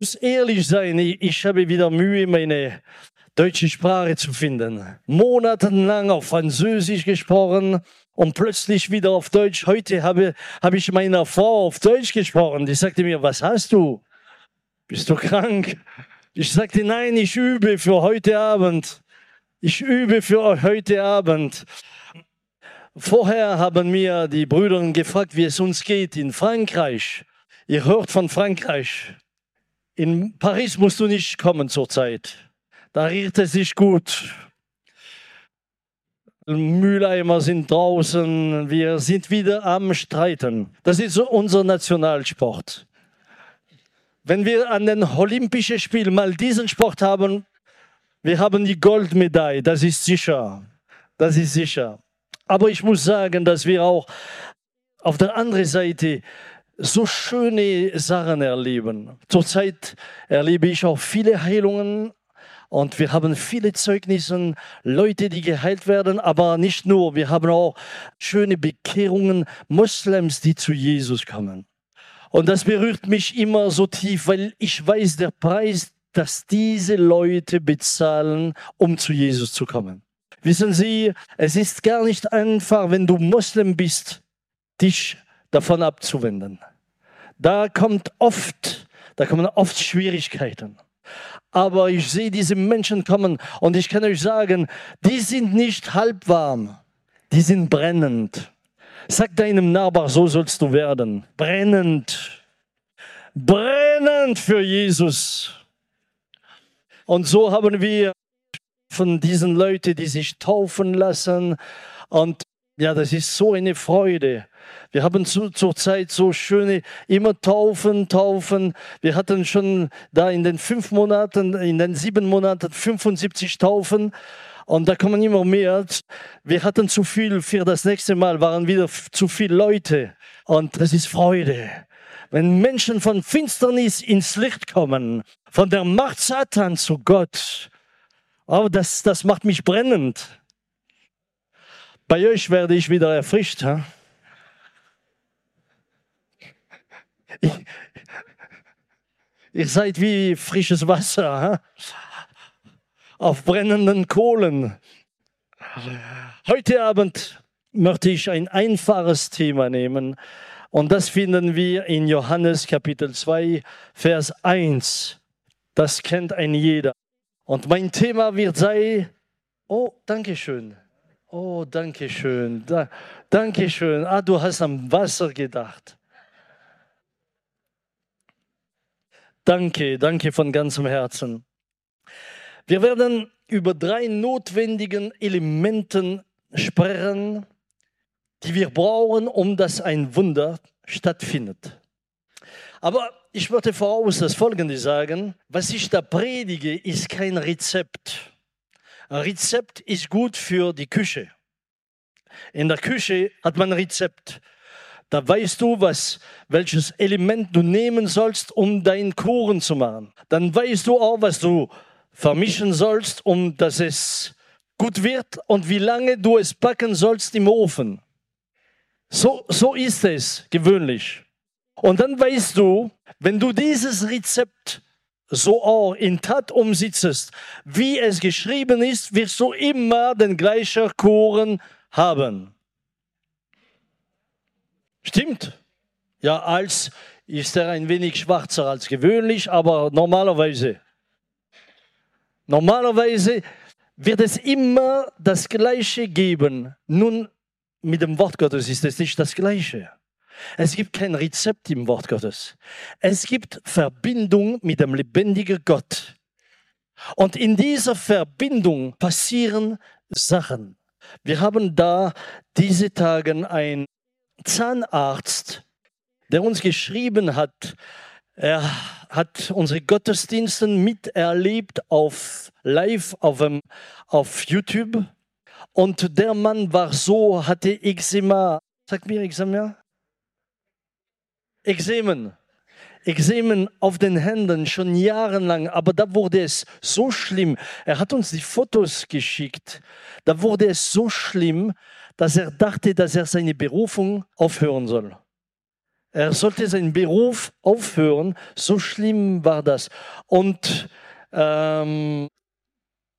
muss ehrlich sein, ich, habe wieder Mühe, meine deutsche Sprache zu finden. Monatelang auf Französisch gesprochen und plötzlich wieder auf Deutsch. Heute habe, habe ich meiner Frau auf Deutsch gesprochen. Die sagte mir, was hast du? Bist du krank? Ich sagte, nein, ich übe für heute Abend. Ich übe für heute Abend. Vorher haben mir die Brüder gefragt, wie es uns geht in Frankreich. Ihr hört von Frankreich. In Paris musst du nicht kommen zurzeit. Da riecht es sich gut. Mülleimer sind draußen. Wir sind wieder am Streiten. Das ist unser Nationalsport. Wenn wir an den Olympischen Spielen mal diesen Sport haben, wir haben die Goldmedaille, das ist sicher. Das ist sicher. Aber ich muss sagen, dass wir auch auf der anderen Seite so schöne Sachen erleben. Zurzeit erlebe ich auch viele Heilungen und wir haben viele Zeugnisse, Leute, die geheilt werden, aber nicht nur. Wir haben auch schöne Bekehrungen, Moslems, die zu Jesus kommen. Und das berührt mich immer so tief, weil ich weiß, der Preis, dass diese Leute bezahlen, um zu Jesus zu kommen. Wissen Sie, es ist gar nicht einfach, wenn du Moslem bist, dich davon abzuwenden. Da kommt oft, da kommen oft Schwierigkeiten. Aber ich sehe diese Menschen kommen und ich kann euch sagen, die sind nicht halbwarm, die sind brennend. Sag deinem Nachbar, so sollst du werden. Brennend. Brennend für Jesus. Und so haben wir von diesen Leuten, die sich taufen lassen. Und ja, das ist so eine Freude. Wir haben zu, zur Zeit so schöne, immer taufen, taufen. Wir hatten schon da in den fünf Monaten, in den sieben Monaten 75 Taufen. Und da kommen immer mehr. Wir hatten zu viel für das nächste Mal, waren wieder zu viele Leute. Und das ist Freude. Wenn Menschen von Finsternis ins Licht kommen, von der Macht Satan zu Gott, oh, das, das macht mich brennend. Bei euch werde ich wieder erfrischt. Ha? Ihr seid wie frisches Wasser. Ha? auf brennenden Kohlen. Heute Abend möchte ich ein einfaches Thema nehmen und das finden wir in Johannes Kapitel 2, Vers 1. Das kennt ein jeder. Und mein Thema wird sein, oh, danke schön. Oh, danke schön. Da, danke schön. Ah, du hast am Wasser gedacht. Danke, danke von ganzem Herzen. Wir werden über drei notwendigen Elementen sprechen, die wir brauchen, um dass ein Wunder stattfindet. Aber ich würde voraus das Folgende sagen. Was ich da predige, ist kein Rezept. Ein Rezept ist gut für die Küche. In der Küche hat man ein Rezept. Da weißt du, was, welches Element du nehmen sollst, um deinen Kuchen zu machen. Dann weißt du auch, was du vermischen sollst, um dass es gut wird und wie lange du es backen sollst im Ofen. So, so ist es gewöhnlich. Und dann weißt du, wenn du dieses Rezept so auch in Tat umsetzt, wie es geschrieben ist, wirst du immer den gleichen Kuchen haben. Stimmt? Ja, als ist er ein wenig schwarzer als gewöhnlich, aber normalerweise. Normalerweise wird es immer das Gleiche geben. Nun, mit dem Wort Gottes ist es nicht das Gleiche. Es gibt kein Rezept im Wort Gottes. Es gibt Verbindung mit dem lebendigen Gott. Und in dieser Verbindung passieren Sachen. Wir haben da diese Tage einen Zahnarzt, der uns geschrieben hat, er hat unsere Gottesdienste miterlebt auf live auf, um, auf YouTube. Und der Mann war so, hatte Eczema. Sag mir Eczema? Eczemen. Eczemen auf den Händen schon jahrelang, aber da wurde es so schlimm. Er hat uns die Fotos geschickt. Da wurde es so schlimm, dass er dachte, dass er seine Berufung aufhören soll. Er sollte seinen Beruf aufhören. So schlimm war das. Und ähm,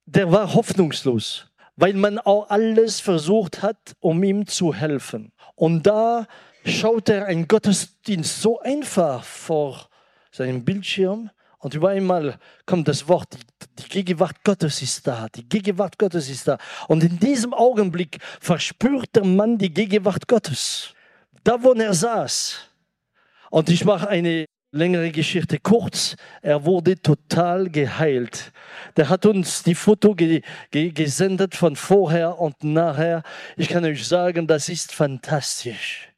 der war hoffnungslos, weil man auch alles versucht hat, um ihm zu helfen. Und da schaut er einen Gottesdienst so einfach vor seinem Bildschirm und über einmal kommt das Wort, die, die Gegenwart Gottes ist da, die Gegenwart Gottes ist da. Und in diesem Augenblick verspürt der Mann die Gegenwart Gottes. Da, wo er saß. Und ich mache eine längere Geschichte kurz. Er wurde total geheilt. Der hat uns die Foto ge ge gesendet von vorher und nachher. Ich kann euch sagen, das ist fantastisch.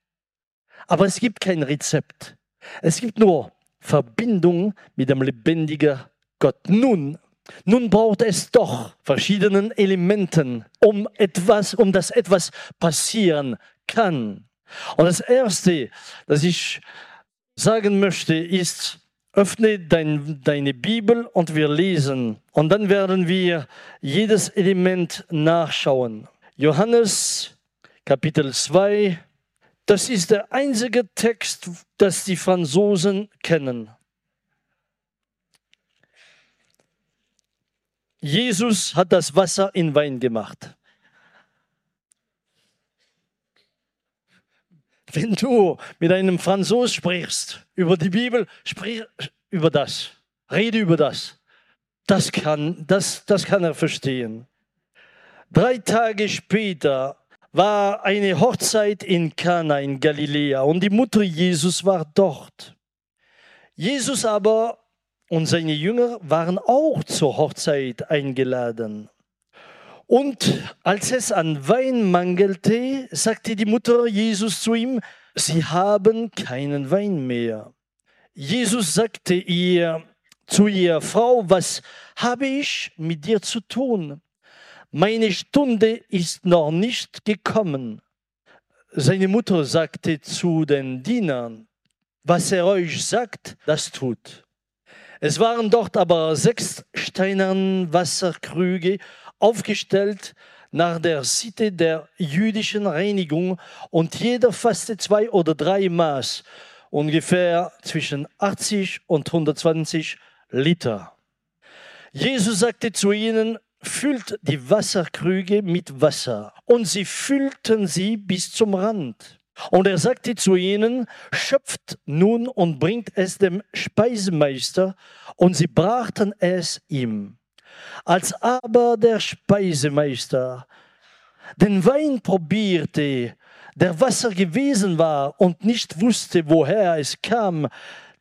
Aber es gibt kein Rezept. Es gibt nur Verbindung mit dem lebendigen Gott. Nun, nun braucht es doch verschiedenen Elementen, um etwas, um das etwas passieren kann. Und das erste, das ich sagen möchte, ist, öffne dein, deine Bibel und wir lesen. Und dann werden wir jedes Element nachschauen. Johannes Kapitel 2, das ist der einzige Text, das die Franzosen kennen. Jesus hat das Wasser in Wein gemacht. Wenn du mit einem Franzos sprichst über die Bibel, sprich über das. Rede über das. Das kann, das, das kann er verstehen. Drei Tage später war eine Hochzeit in Kana in Galiläa und die Mutter Jesus war dort. Jesus aber und seine Jünger waren auch zur Hochzeit eingeladen. Und als es an Wein mangelte, sagte die Mutter Jesus zu ihm, sie haben keinen Wein mehr. Jesus sagte ihr zu ihr, Frau, was habe ich mit dir zu tun? Meine Stunde ist noch nicht gekommen. Seine Mutter sagte zu den Dienern, was er euch sagt, das tut. Es waren dort aber sechs steinernen Wasserkrüge aufgestellt nach der Sitte der jüdischen Reinigung und jeder fasste zwei oder drei Maß, ungefähr zwischen 80 und 120 Liter. Jesus sagte zu ihnen, füllt die Wasserkrüge mit Wasser. Und sie füllten sie bis zum Rand. Und er sagte zu ihnen, schöpft nun und bringt es dem Speisemeister. Und sie brachten es ihm. Als aber der Speisemeister den Wein probierte, der Wasser gewesen war und nicht wusste, woher es kam,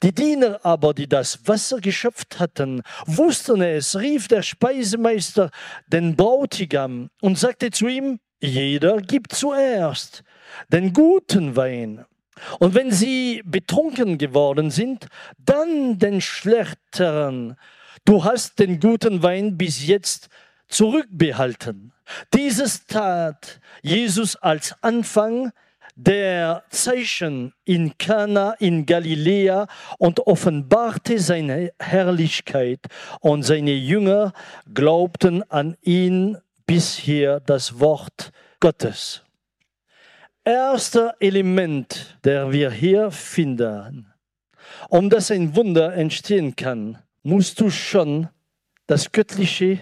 die Diener aber, die das Wasser geschöpft hatten, wussten es, rief der Speisemeister den Bräutigam und sagte zu ihm, jeder gibt zuerst den guten Wein. Und wenn sie betrunken geworden sind, dann den schlechteren. Du hast den guten Wein bis jetzt zurückbehalten. Dieses tat Jesus als Anfang der Zeichen in Kana in Galiläa und offenbarte seine Herrlichkeit und seine Jünger glaubten an ihn bis hier das Wort Gottes. Erster Element, der wir hier finden, um dass ein Wunder entstehen kann, musst du schon das Göttliche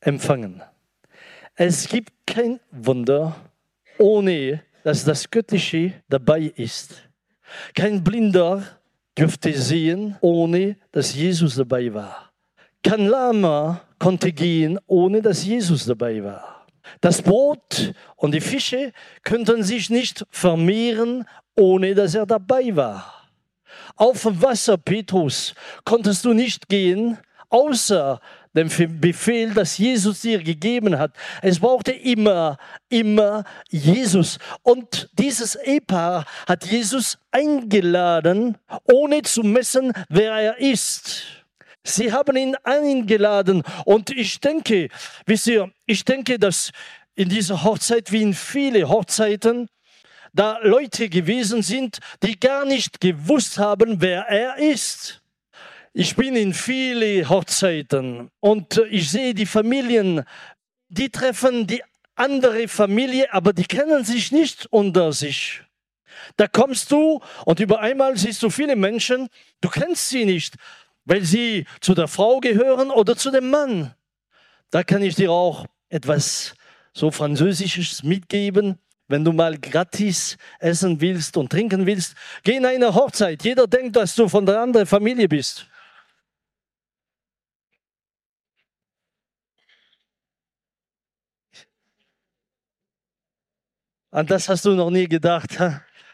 empfangen. Es gibt kein Wunder ohne dass das Göttliche dabei ist. Kein Blinder dürfte sehen, ohne dass Jesus dabei war. Kein Lama konnte gehen, ohne dass Jesus dabei war. Das Brot und die Fische könnten sich nicht vermehren, ohne dass er dabei war. Auf dem Wasser, Petrus, konntest du nicht gehen, außer dem Befehl, das Jesus dir gegeben hat. Es brauchte immer, immer Jesus. Und dieses Ehepaar hat Jesus eingeladen, ohne zu messen, wer er ist. Sie haben ihn eingeladen und ich denke, wisst ihr, ich denke, dass in dieser Hochzeit wie in viele Hochzeiten da Leute gewesen sind, die gar nicht gewusst haben, wer er ist. Ich bin in viele Hochzeiten und ich sehe die Familien, die treffen die andere Familie, aber die kennen sich nicht unter sich. Da kommst du und über einmal siehst du viele Menschen, du kennst sie nicht, weil sie zu der Frau gehören oder zu dem Mann. Da kann ich dir auch etwas so Französisches mitgeben. Wenn du mal gratis essen willst und trinken willst, geh in eine Hochzeit. Jeder denkt, dass du von der anderen Familie bist. An das hast du noch nie gedacht.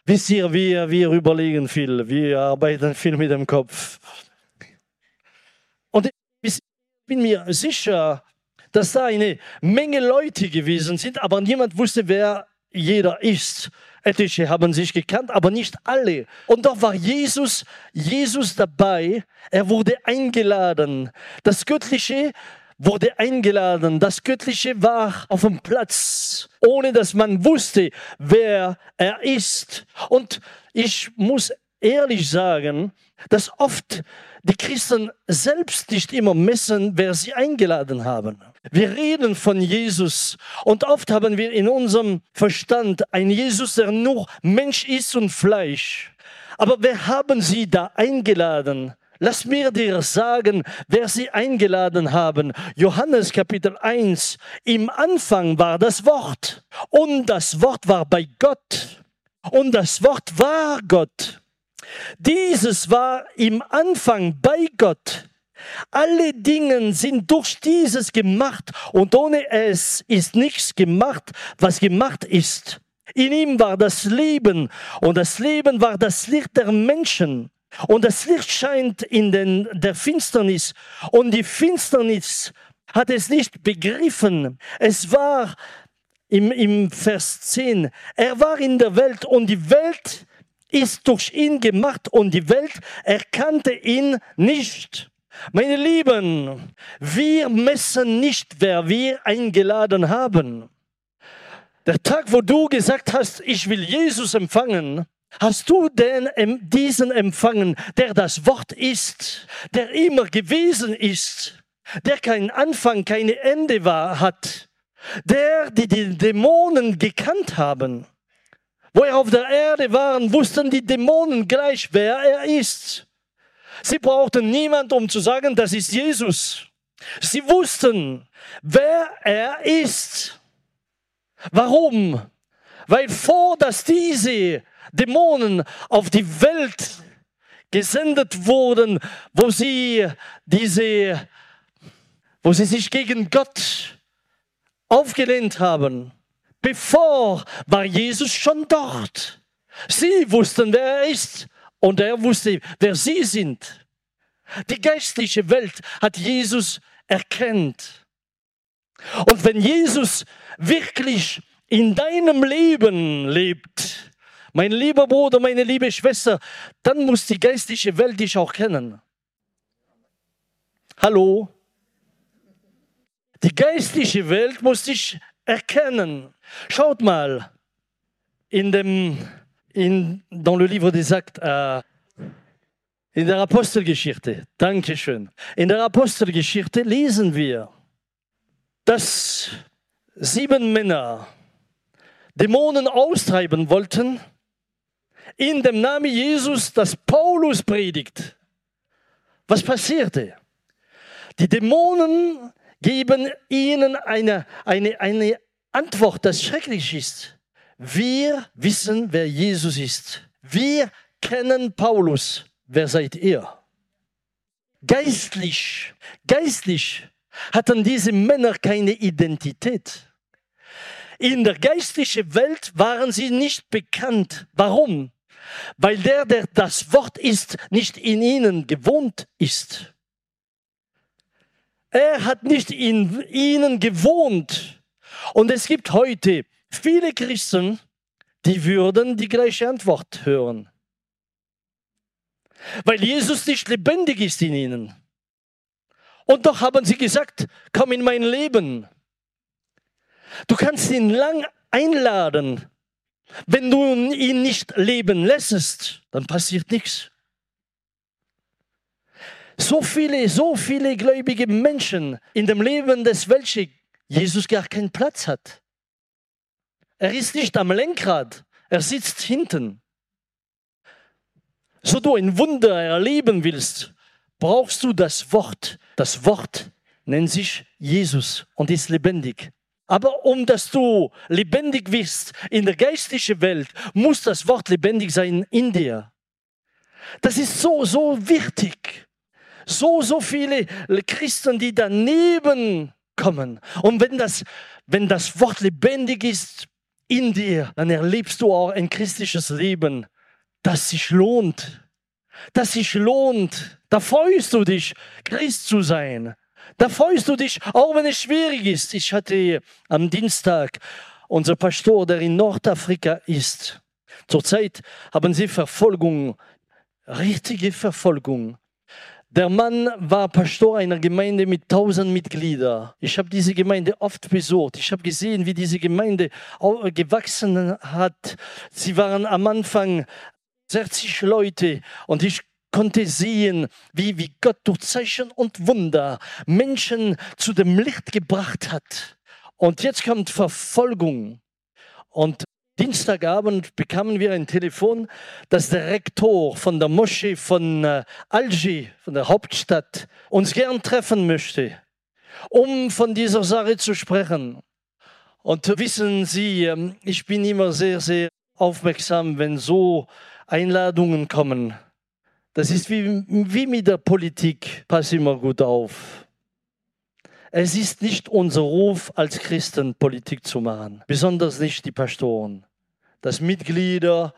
Wisst ihr, wir, wir überlegen viel, wir arbeiten viel mit dem Kopf. Und ich bin mir sicher, dass da eine Menge Leute gewesen sind, aber niemand wusste, wer jeder ist. Etliche haben sich gekannt, aber nicht alle. Und doch war Jesus, Jesus dabei. Er wurde eingeladen. Das Göttliche wurde eingeladen. Das Göttliche war auf dem Platz, ohne dass man wusste, wer er ist. Und ich muss ehrlich sagen, dass oft die Christen selbst nicht immer messen, wer sie eingeladen haben. Wir reden von Jesus und oft haben wir in unserem Verstand einen Jesus, der nur Mensch ist und Fleisch. Aber wer haben sie da eingeladen? Lass mir dir sagen, wer sie eingeladen haben. Johannes Kapitel 1. Im Anfang war das Wort und das Wort war bei Gott und das Wort war Gott. Dieses war im Anfang bei Gott. Alle Dinge sind durch dieses gemacht und ohne es ist nichts gemacht, was gemacht ist. In ihm war das Leben und das Leben war das Licht der Menschen. Und das Licht scheint in den, der Finsternis und die Finsternis hat es nicht begriffen. Es war im, im Vers 10, er war in der Welt und die Welt ist durch ihn gemacht und die Welt erkannte ihn nicht. Meine Lieben, wir messen nicht, wer wir eingeladen haben. Der Tag, wo du gesagt hast, ich will Jesus empfangen, hast du denn diesen empfangen, der das Wort ist, der immer gewesen ist, der keinen Anfang, kein Ende war, hat, der die, die Dämonen gekannt haben. Wo er auf der Erde waren, wussten die Dämonen gleich, wer er ist. Sie brauchten niemand, um zu sagen, das ist Jesus. Sie wussten, wer er ist. Warum? Weil vor, dass diese Dämonen auf die Welt gesendet wurden, wo sie diese, wo sie sich gegen Gott aufgelehnt haben, Bevor war Jesus schon dort. Sie wussten, wer er ist und er wusste, wer sie sind. Die geistliche Welt hat Jesus erkannt. Und wenn Jesus wirklich in deinem Leben lebt, mein lieber Bruder, meine liebe Schwester, dann muss die geistliche Welt dich auch kennen. Hallo? Die geistliche Welt muss dich erkennen. Schaut mal, in dem, in, dans le livre des Actes, äh, in der Apostelgeschichte, Dankeschön, in der Apostelgeschichte lesen wir, dass sieben Männer Dämonen austreiben wollten, in dem Namen Jesus, das Paulus predigt. Was passierte? Die Dämonen geben ihnen eine, eine, eine Antwort, das schrecklich ist. Wir wissen, wer Jesus ist. Wir kennen Paulus. Wer seid ihr? Geistlich, geistlich hatten diese Männer keine Identität. In der geistlichen Welt waren sie nicht bekannt. Warum? Weil der, der das Wort ist, nicht in ihnen gewohnt ist. Er hat nicht in ihnen gewohnt. Und es gibt heute viele Christen, die würden die gleiche Antwort hören. Weil Jesus nicht lebendig ist in ihnen. Und doch haben sie gesagt, komm in mein Leben. Du kannst ihn lang einladen. Wenn du ihn nicht leben lässt, dann passiert nichts. So viele, so viele gläubige Menschen in dem Leben des welche Jesus gar keinen Platz hat. Er ist nicht am Lenkrad, er sitzt hinten. so du ein Wunder erleben willst, brauchst du das Wort. Das Wort nennt sich Jesus und ist lebendig. Aber um dass du lebendig wirst in der geistlichen Welt, muss das Wort lebendig sein in dir. Das ist so, so wichtig. So, so viele Christen, die daneben kommen. Und wenn das, wenn das Wort lebendig ist in dir, dann erlebst du auch ein christliches Leben, das sich lohnt. Das sich lohnt. Da freust du dich, Christ zu sein. Da freust du dich, auch wenn es schwierig ist. Ich hatte am Dienstag unser Pastor, der in Nordafrika ist. Zurzeit haben sie Verfolgung, richtige Verfolgung. Der Mann war Pastor einer Gemeinde mit tausend Mitgliedern. Ich habe diese Gemeinde oft besucht. Ich habe gesehen, wie diese Gemeinde gewachsen hat. Sie waren am Anfang 60 Leute und ich konnte sehen, wie, wie Gott durch Zeichen und Wunder Menschen zu dem Licht gebracht hat. Und jetzt kommt Verfolgung. Und Dienstagabend bekamen wir ein Telefon, dass der Rektor von der Moschee von äh, Alger, von der Hauptstadt, uns gern treffen möchte, um von dieser Sache zu sprechen. Und wissen Sie, ähm, ich bin immer sehr, sehr aufmerksam, wenn so Einladungen kommen. Das ist wie, wie mit der Politik. Pass immer gut auf. Es ist nicht unser Ruf als Christen, Politik zu machen, besonders nicht die Pastoren. Dass Mitglieder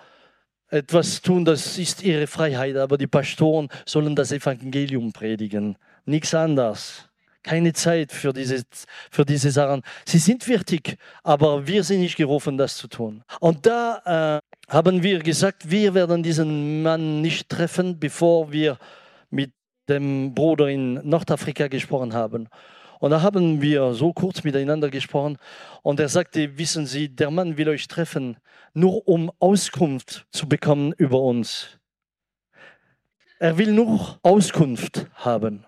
etwas tun, das ist ihre Freiheit, aber die Pastoren sollen das Evangelium predigen, nichts anderes. Keine Zeit für diese, für diese Sachen. Sie sind wichtig, aber wir sind nicht gerufen, das zu tun. Und da äh, haben wir gesagt, wir werden diesen Mann nicht treffen, bevor wir mit dem Bruder in Nordafrika gesprochen haben. Und da haben wir so kurz miteinander gesprochen und er sagte, wissen Sie, der Mann will euch treffen, nur um Auskunft zu bekommen über uns. Er will nur Auskunft haben.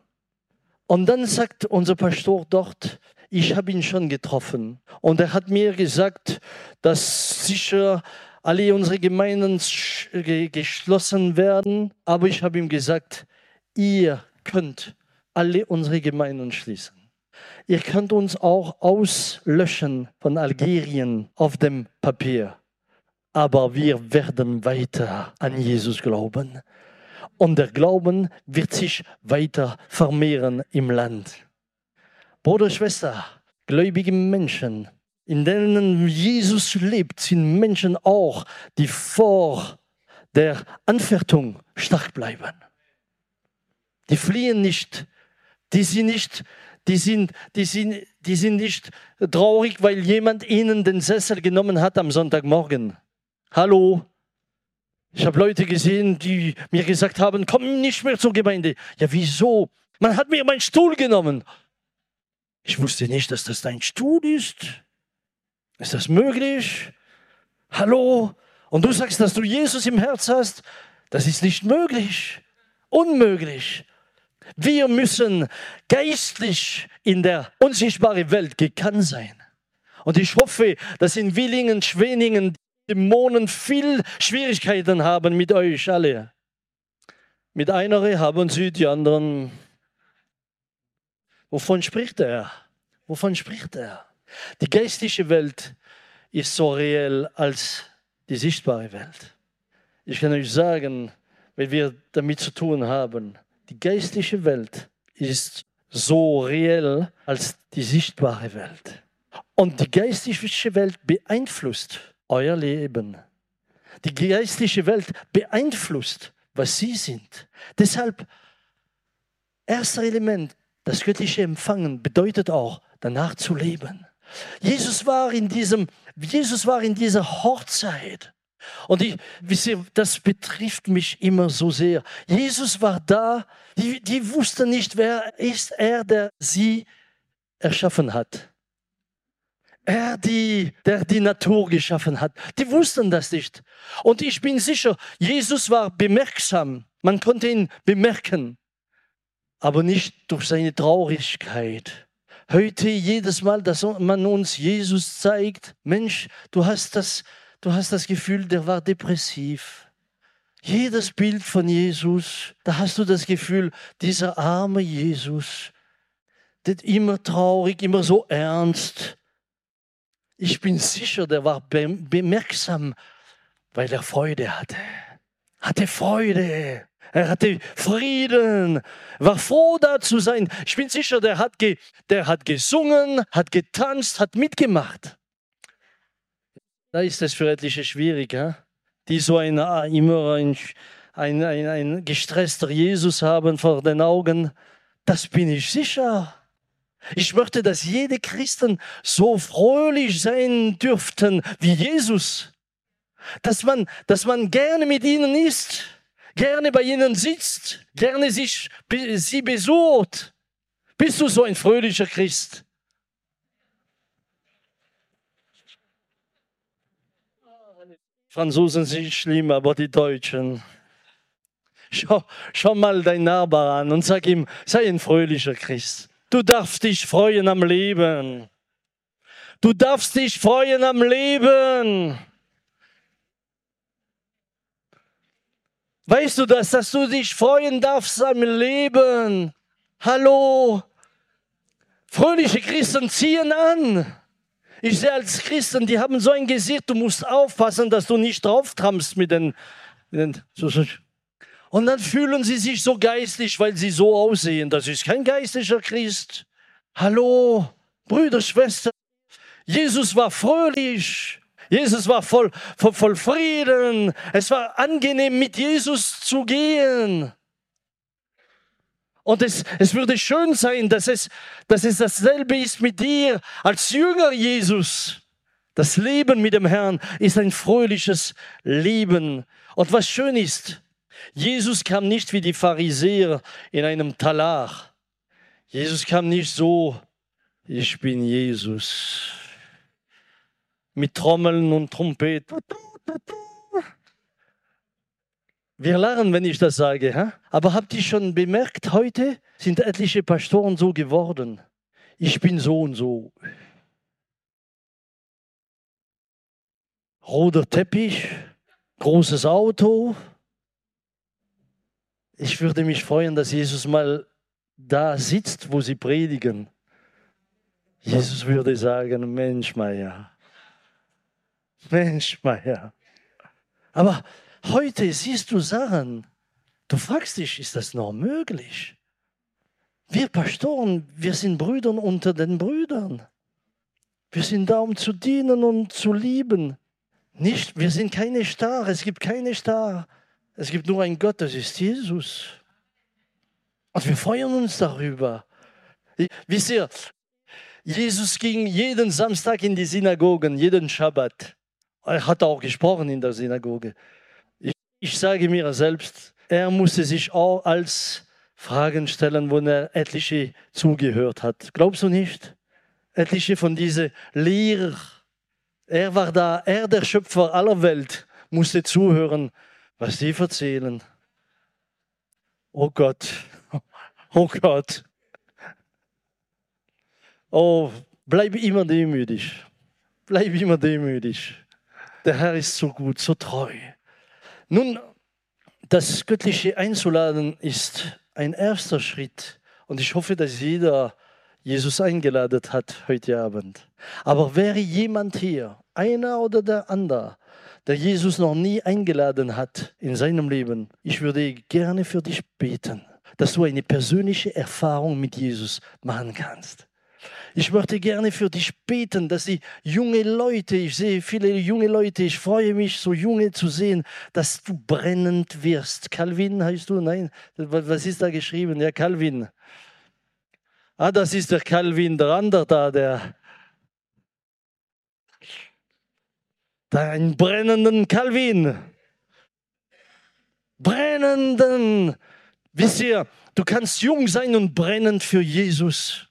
Und dann sagt unser Pastor dort, ich habe ihn schon getroffen. Und er hat mir gesagt, dass sicher alle unsere Gemeinden geschlossen werden. Aber ich habe ihm gesagt, ihr könnt alle unsere Gemeinden schließen. Ihr könnt uns auch auslöschen von Algerien auf dem Papier. Aber wir werden weiter an Jesus glauben. Und der Glauben wird sich weiter vermehren im Land. Bruder, Schwester, gläubige Menschen, in denen Jesus lebt, sind Menschen auch, die vor der Anfechtung stark bleiben. Die fliehen nicht, die sind nicht, die sind, die sind, die sind nicht traurig, weil jemand ihnen den Sessel genommen hat am Sonntagmorgen. Hallo? Ich habe Leute gesehen, die mir gesagt haben, komm nicht mehr zur Gemeinde. Ja, wieso? Man hat mir meinen Stuhl genommen. Ich wusste nicht, dass das dein Stuhl ist. Ist das möglich? Hallo? Und du sagst, dass du Jesus im Herz hast? Das ist nicht möglich. Unmöglich. Wir müssen geistlich in der unsichtbaren Welt gekannt sein. Und ich hoffe, dass in Willingen, Schweningen Dämonen viel Schwierigkeiten haben mit euch alle. Mit einer haben sie, die anderen. Wovon spricht er? Wovon spricht er? Die geistliche Welt ist so reell als die sichtbare Welt. Ich kann euch sagen, wenn wir damit zu tun haben, die geistliche Welt ist so reell als die sichtbare Welt. Und die geistliche Welt beeinflusst euer Leben. Die geistliche Welt beeinflusst, was sie sind. Deshalb, erster Element, das göttliche Empfangen bedeutet auch, danach zu leben. Jesus war in diesem, Jesus war in dieser Hochzeit. Und ich, wisst ihr, das betrifft mich immer so sehr. Jesus war da, die, die wussten nicht, wer ist er, der sie erschaffen hat. Er, die, der die Natur geschaffen hat. Die wussten das nicht. Und ich bin sicher, Jesus war bemerksam. Man konnte ihn bemerken, aber nicht durch seine Traurigkeit Heute jedes Mal, dass man uns Jesus zeigt, Mensch, du hast das, du hast das Gefühl, der war depressiv. Jedes Bild von Jesus, da hast du das Gefühl, dieser arme Jesus, der immer traurig, immer so ernst. Ich bin sicher, der war bemerksam, weil er Freude hatte. Hatte Freude. Er hatte Frieden, war froh da zu sein. Ich bin sicher, der hat, ge, der hat gesungen, hat getanzt, hat mitgemacht. Da ist es für etliche schwierig, ja? die so ein, ah, immer ein, ein, ein, ein gestresster Jesus haben vor den Augen. Das bin ich sicher. Ich möchte, dass jede Christen so fröhlich sein dürften wie Jesus. Dass man, dass man gerne mit ihnen ist, gerne bei ihnen sitzt, gerne sich, sie besucht. Bist du so ein fröhlicher Christ? Franzosen sind schlimm, aber die Deutschen. Schau, schau mal deinen Nachbar an und sag ihm, sei ein fröhlicher Christ. Du darfst dich freuen am Leben. Du darfst dich freuen am Leben. Weißt du das, dass du dich freuen darfst am Leben? Hallo? Fröhliche Christen ziehen an. Ich sehe als Christen, die haben so ein Gesicht, du musst aufpassen, dass du nicht drauf trampst mit den, mit den. Und dann fühlen sie sich so geistlich, weil sie so aussehen. Das ist kein geistlicher Christ. Hallo, Brüder, Schwestern. Jesus war fröhlich. Jesus war voll, voll, voll Frieden. Es war angenehm, mit Jesus zu gehen. Und es, es würde schön sein, dass es, dass es dasselbe ist mit dir als Jünger Jesus. Das Leben mit dem Herrn ist ein fröhliches Leben. Und was schön ist, Jesus kam nicht wie die Pharisäer in einem Talar. Jesus kam nicht so, ich bin Jesus. Mit Trommeln und Trompeten. Wir lachen, wenn ich das sage. Hä? Aber habt ihr schon bemerkt, heute sind etliche Pastoren so geworden. Ich bin so und so. Roter Teppich, großes Auto. Ich würde mich freuen, dass Jesus mal da sitzt, wo sie predigen. Jesus würde sagen, Mensch, Meier. Mensch, Meier. Aber Heute siehst du Sachen, du fragst dich, ist das noch möglich? Wir Pastoren, wir sind Brüder unter den Brüdern. Wir sind da, um zu dienen und zu lieben. Nicht, wir sind keine Star, es gibt keine Star. Es gibt nur einen Gott, das ist Jesus. Und wir freuen uns darüber. Wisst ihr, Jesus ging jeden Samstag in die Synagogen, jeden Schabbat. Er hat auch gesprochen in der Synagoge. Ich sage mir selbst, er musste sich auch als Fragen stellen, wo er etliche zugehört hat. Glaubst du nicht? Etliche von diesen Lehrer. Er war da, er der Schöpfer aller Welt, musste zuhören, was sie erzählen. Oh Gott, oh Gott. Oh, bleib immer demütig. Bleib immer demütig. Der Herr ist so gut, so treu. Nun, das Göttliche einzuladen ist ein erster Schritt. Und ich hoffe, dass jeder Jesus eingeladen hat heute Abend. Aber wäre jemand hier, einer oder der andere, der Jesus noch nie eingeladen hat in seinem Leben, ich würde gerne für dich beten, dass du eine persönliche Erfahrung mit Jesus machen kannst. Ich möchte gerne für dich beten, dass die junge Leute, ich sehe viele junge Leute, ich freue mich, so junge zu sehen, dass du brennend wirst. Calvin heißt du? Nein, was ist da geschrieben? Ja, Calvin. Ah, das ist der Calvin, der andere da, der. Da einen brennenden Calvin. Brennenden. Wisst ihr, du kannst jung sein und brennend für Jesus.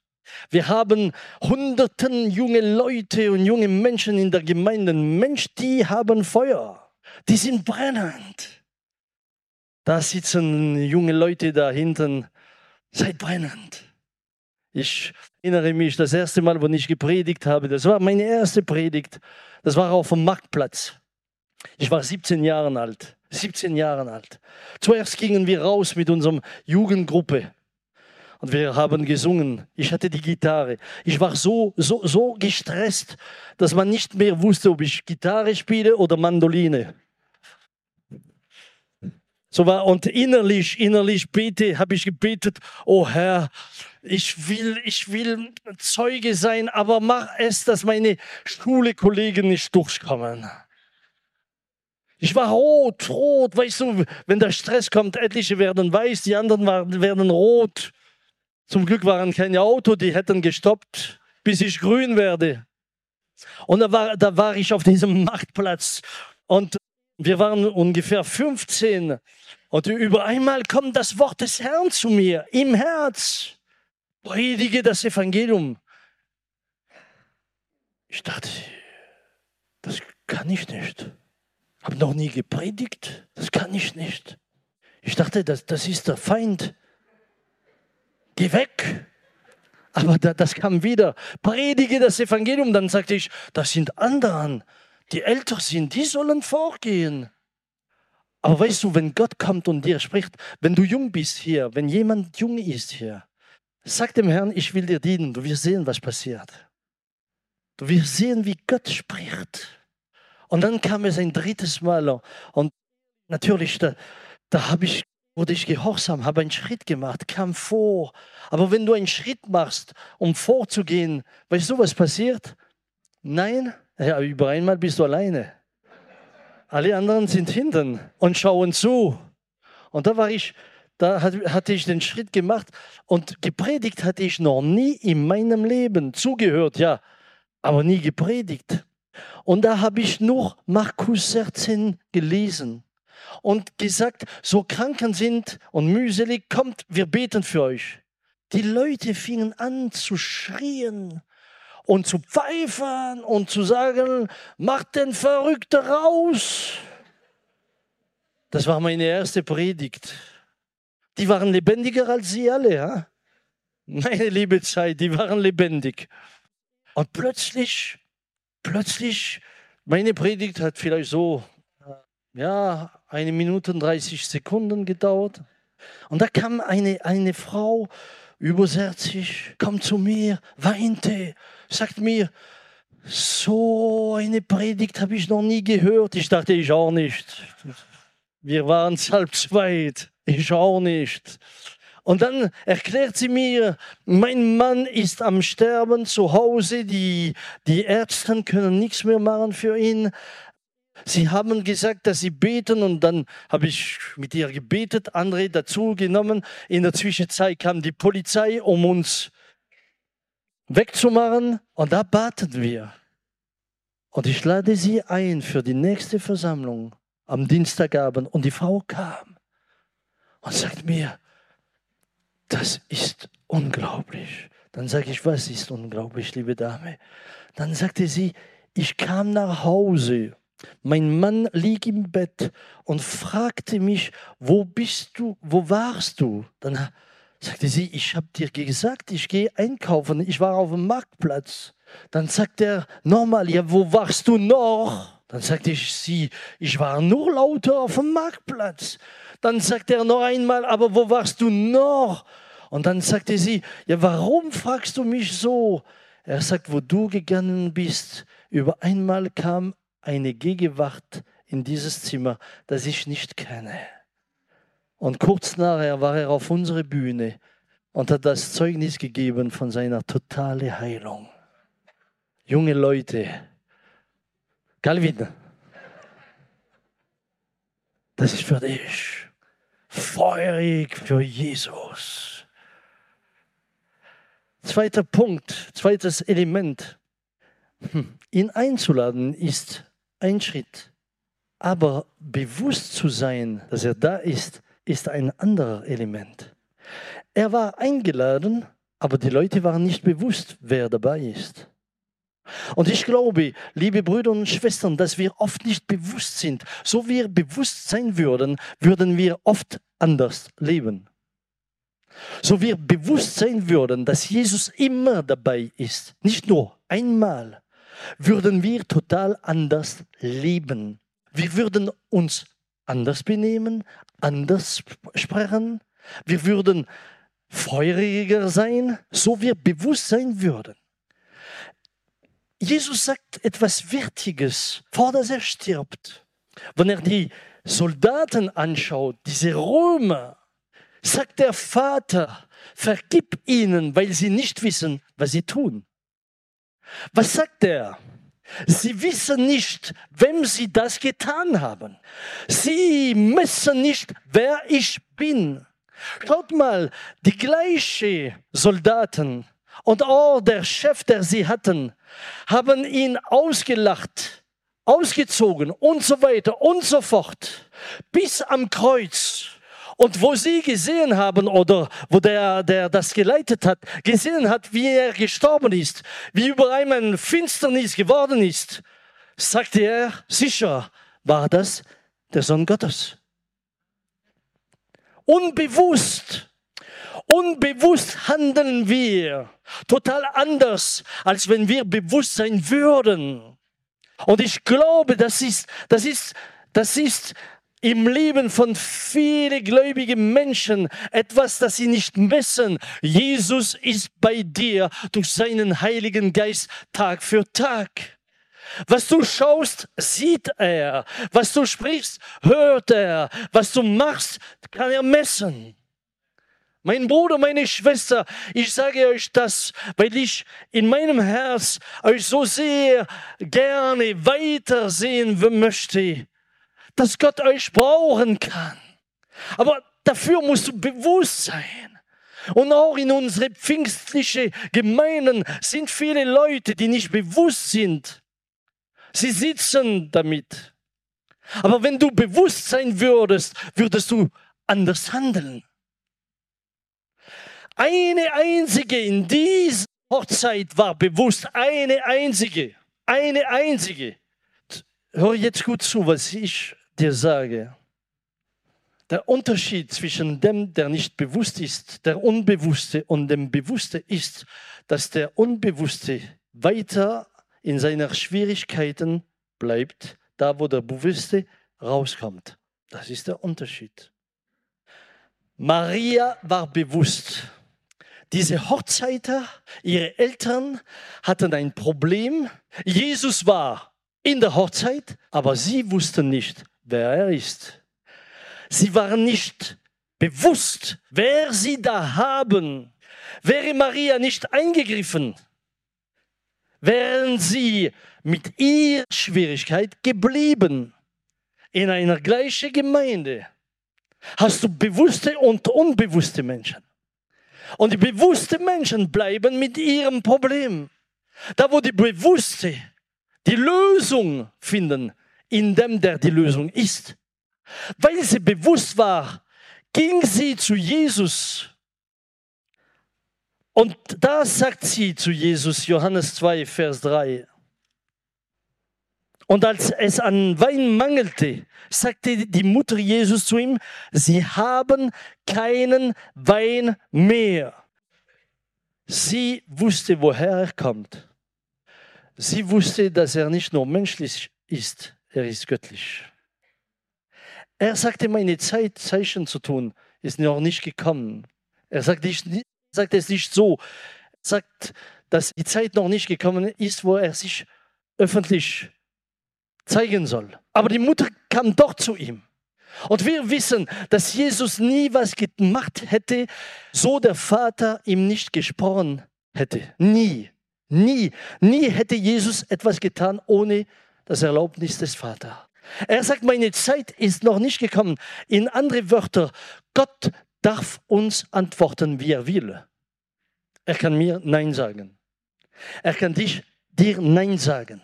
Wir haben hunderten junge Leute und junge Menschen in der Gemeinde. Mensch, die haben Feuer. Die sind brennend. Da sitzen junge Leute da hinten. Seid brennend. Ich erinnere mich, das erste Mal, wo ich gepredigt habe, das war meine erste Predigt. Das war auf dem Marktplatz. Ich war 17 Jahre alt. 17 Jahre alt. Zuerst gingen wir raus mit unserer Jugendgruppe und wir haben gesungen. Ich hatte die Gitarre. Ich war so, so, so gestresst, dass man nicht mehr wusste, ob ich Gitarre spiele oder Mandoline. So war, und innerlich, innerlich bete, habe ich gebetet, oh Herr, ich will, ich will Zeuge sein, aber mach es, dass meine Schule-Kollegen nicht durchkommen. Ich war rot, rot, weißt du, wenn der Stress kommt, etliche werden weiß, die anderen werden rot. Zum Glück waren keine Auto, die hätten gestoppt, bis ich grün werde. Und da war, da war ich auf diesem Marktplatz und wir waren ungefähr 15 und über einmal kommt das Wort des Herrn zu mir im Herz. Predige das Evangelium. Ich dachte, das kann ich nicht. Habe noch nie gepredigt. Das kann ich nicht. Ich dachte, das, das ist der Feind. Geh weg. Aber da, das kam wieder. Predige das Evangelium. Dann sagte ich, das sind anderen, die älter sind, die sollen vorgehen. Aber weißt du, wenn Gott kommt und dir spricht, wenn du jung bist hier, wenn jemand jung ist hier, sag dem Herrn, ich will dir dienen. Du wirst sehen, was passiert. Du wirst sehen, wie Gott spricht. Und dann kam es ein drittes Mal. Und natürlich, da, da habe ich, wurde ich gehorsam, habe einen Schritt gemacht, kam vor. Aber wenn du einen Schritt machst, um vorzugehen, weißt du, was passiert? Nein, ja, über einmal bist du alleine. Alle anderen sind hinten und schauen zu. Und da war ich, da hatte ich den Schritt gemacht und gepredigt hatte ich noch nie in meinem Leben. Zugehört, ja, aber nie gepredigt. Und da habe ich nur Markus 16 gelesen und gesagt, so Kranken sind und mühselig, kommt, wir beten für euch. Die Leute fingen an zu schrien und zu pfeifen und zu sagen, macht den Verrückten raus. Das war meine erste Predigt. Die waren lebendiger als sie alle. Ja? Meine liebe Zeit, die waren lebendig. Und plötzlich plötzlich, meine Predigt hat vielleicht so, ja, eine Minute und 30 Sekunden gedauert. Und da kam eine, eine Frau, über 60, kommt zu mir, weinte, sagt mir, so eine Predigt habe ich noch nie gehört. Ich dachte, ich auch nicht. Wir waren halb zweit. Ich auch nicht. Und dann erklärt sie mir, mein Mann ist am Sterben zu Hause, die, die Ärzte können nichts mehr machen für ihn. Sie haben gesagt, dass sie beten und dann habe ich mit ihr gebetet, André dazu genommen. In der Zwischenzeit kam die Polizei, um uns wegzumachen und da baten wir. Und ich lade sie ein für die nächste Versammlung am Dienstagabend und die Frau kam und sagt mir, das ist unglaublich. Dann sage ich, was ist unglaublich, liebe Dame? Dann sagte sie, ich kam nach Hause. Mein Mann liegt im Bett und fragte mich, wo bist du, wo warst du? Dann sagte sie, ich habe dir gesagt, ich gehe einkaufen, ich war auf dem Marktplatz. Dann sagt er nochmal, ja, wo warst du noch? Dann sagte ich sie, ich war nur lauter auf dem Marktplatz. Dann sagt er noch einmal, aber wo warst du noch? Und dann sagte sie, ja, warum fragst du mich so? Er sagt, wo du gegangen bist, über einmal kam eine Gegenwart in dieses Zimmer, das ich nicht kenne. Und kurz nachher war er auf unserer Bühne und hat das Zeugnis gegeben von seiner totalen Heilung. Junge Leute, Calvin, das ist für dich feurig für Jesus. Zweiter Punkt, zweites Element. Hm, ihn einzuladen ist ein Schritt. Aber bewusst zu sein, dass er da ist, ist ein anderer Element. Er war eingeladen, aber die Leute waren nicht bewusst, wer dabei ist. Und ich glaube, liebe Brüder und Schwestern, dass wir oft nicht bewusst sind. So wir bewusst sein würden, würden wir oft anders leben so wir bewusst sein würden, dass Jesus immer dabei ist, nicht nur einmal, würden wir total anders leben. Wir würden uns anders benehmen, anders sprechen. Wir würden feuriger sein, so wir bewusst sein würden. Jesus sagt etwas Wichtiges, vor dass er stirbt. Wenn er die Soldaten anschaut, diese Römer, sagt der Vater, vergib ihnen, weil sie nicht wissen, was sie tun. Was sagt er? Sie wissen nicht, wem sie das getan haben. Sie messen nicht, wer ich bin. Schaut mal, die gleichen Soldaten und auch der Chef, der sie hatten, haben ihn ausgelacht, ausgezogen und so weiter und so fort, bis am Kreuz. Und wo sie gesehen haben oder wo der, der das geleitet hat, gesehen hat, wie er gestorben ist, wie über einmal Finsternis geworden ist, sagte er, sicher war das der Sohn Gottes. Unbewusst, unbewusst handeln wir total anders, als wenn wir bewusst sein würden. Und ich glaube, das ist, das ist, das ist im Leben von vielen gläubigen Menschen etwas, das sie nicht messen. Jesus ist bei dir durch seinen Heiligen Geist Tag für Tag. Was du schaust, sieht er. Was du sprichst, hört er. Was du machst, kann er messen. Mein Bruder, meine Schwester, ich sage euch das, weil ich in meinem Herz euch so sehr gerne weitersehen möchte dass Gott euch brauchen kann. Aber dafür musst du bewusst sein. Und auch in unsere pfingstliche Gemeinden sind viele Leute, die nicht bewusst sind. Sie sitzen damit. Aber wenn du bewusst sein würdest, würdest du anders handeln. Eine einzige in dieser Hochzeit war bewusst, eine einzige, eine einzige. Hör jetzt gut zu, was ich dir sage, der Unterschied zwischen dem, der nicht bewusst ist, der Unbewusste und dem Bewusste ist, dass der Unbewusste weiter in seiner Schwierigkeiten bleibt, da wo der Bewusste rauskommt. Das ist der Unterschied. Maria war bewusst. Diese Hochzeiter, ihre Eltern hatten ein Problem. Jesus war in der Hochzeit, aber sie wussten nicht, wer er ist. Sie waren nicht bewusst, wer sie da haben. Wäre Maria nicht eingegriffen, wären sie mit ihrer Schwierigkeit geblieben in einer gleichen Gemeinde. Hast du bewusste und unbewusste Menschen. Und die bewussten Menschen bleiben mit ihrem Problem. Da, wo die Bewusste die Lösung finden, in dem, der die Lösung ist. Weil sie bewusst war, ging sie zu Jesus. Und da sagt sie zu Jesus, Johannes 2, Vers 3. Und als es an Wein mangelte, sagte die Mutter Jesus zu ihm, sie haben keinen Wein mehr. Sie wusste, woher er kommt. Sie wusste, dass er nicht nur menschlich ist, er ist göttlich. Er sagte, meine Zeit, Zeichen zu tun, ist noch nicht gekommen. Er sagt, nicht, sagt es nicht so. Er sagt, dass die Zeit noch nicht gekommen ist, wo er sich öffentlich zeigen soll. Aber die Mutter kam doch zu ihm. Und wir wissen, dass Jesus nie was gemacht hätte, so der Vater ihm nicht gesprochen hätte. Nie, nie, nie hätte Jesus etwas getan, ohne das Erlaubnis des Vaters. Er sagt, meine Zeit ist noch nicht gekommen. In andere Wörter, Gott darf uns antworten, wie er will. Er kann mir Nein sagen. Er kann dich, dir Nein sagen.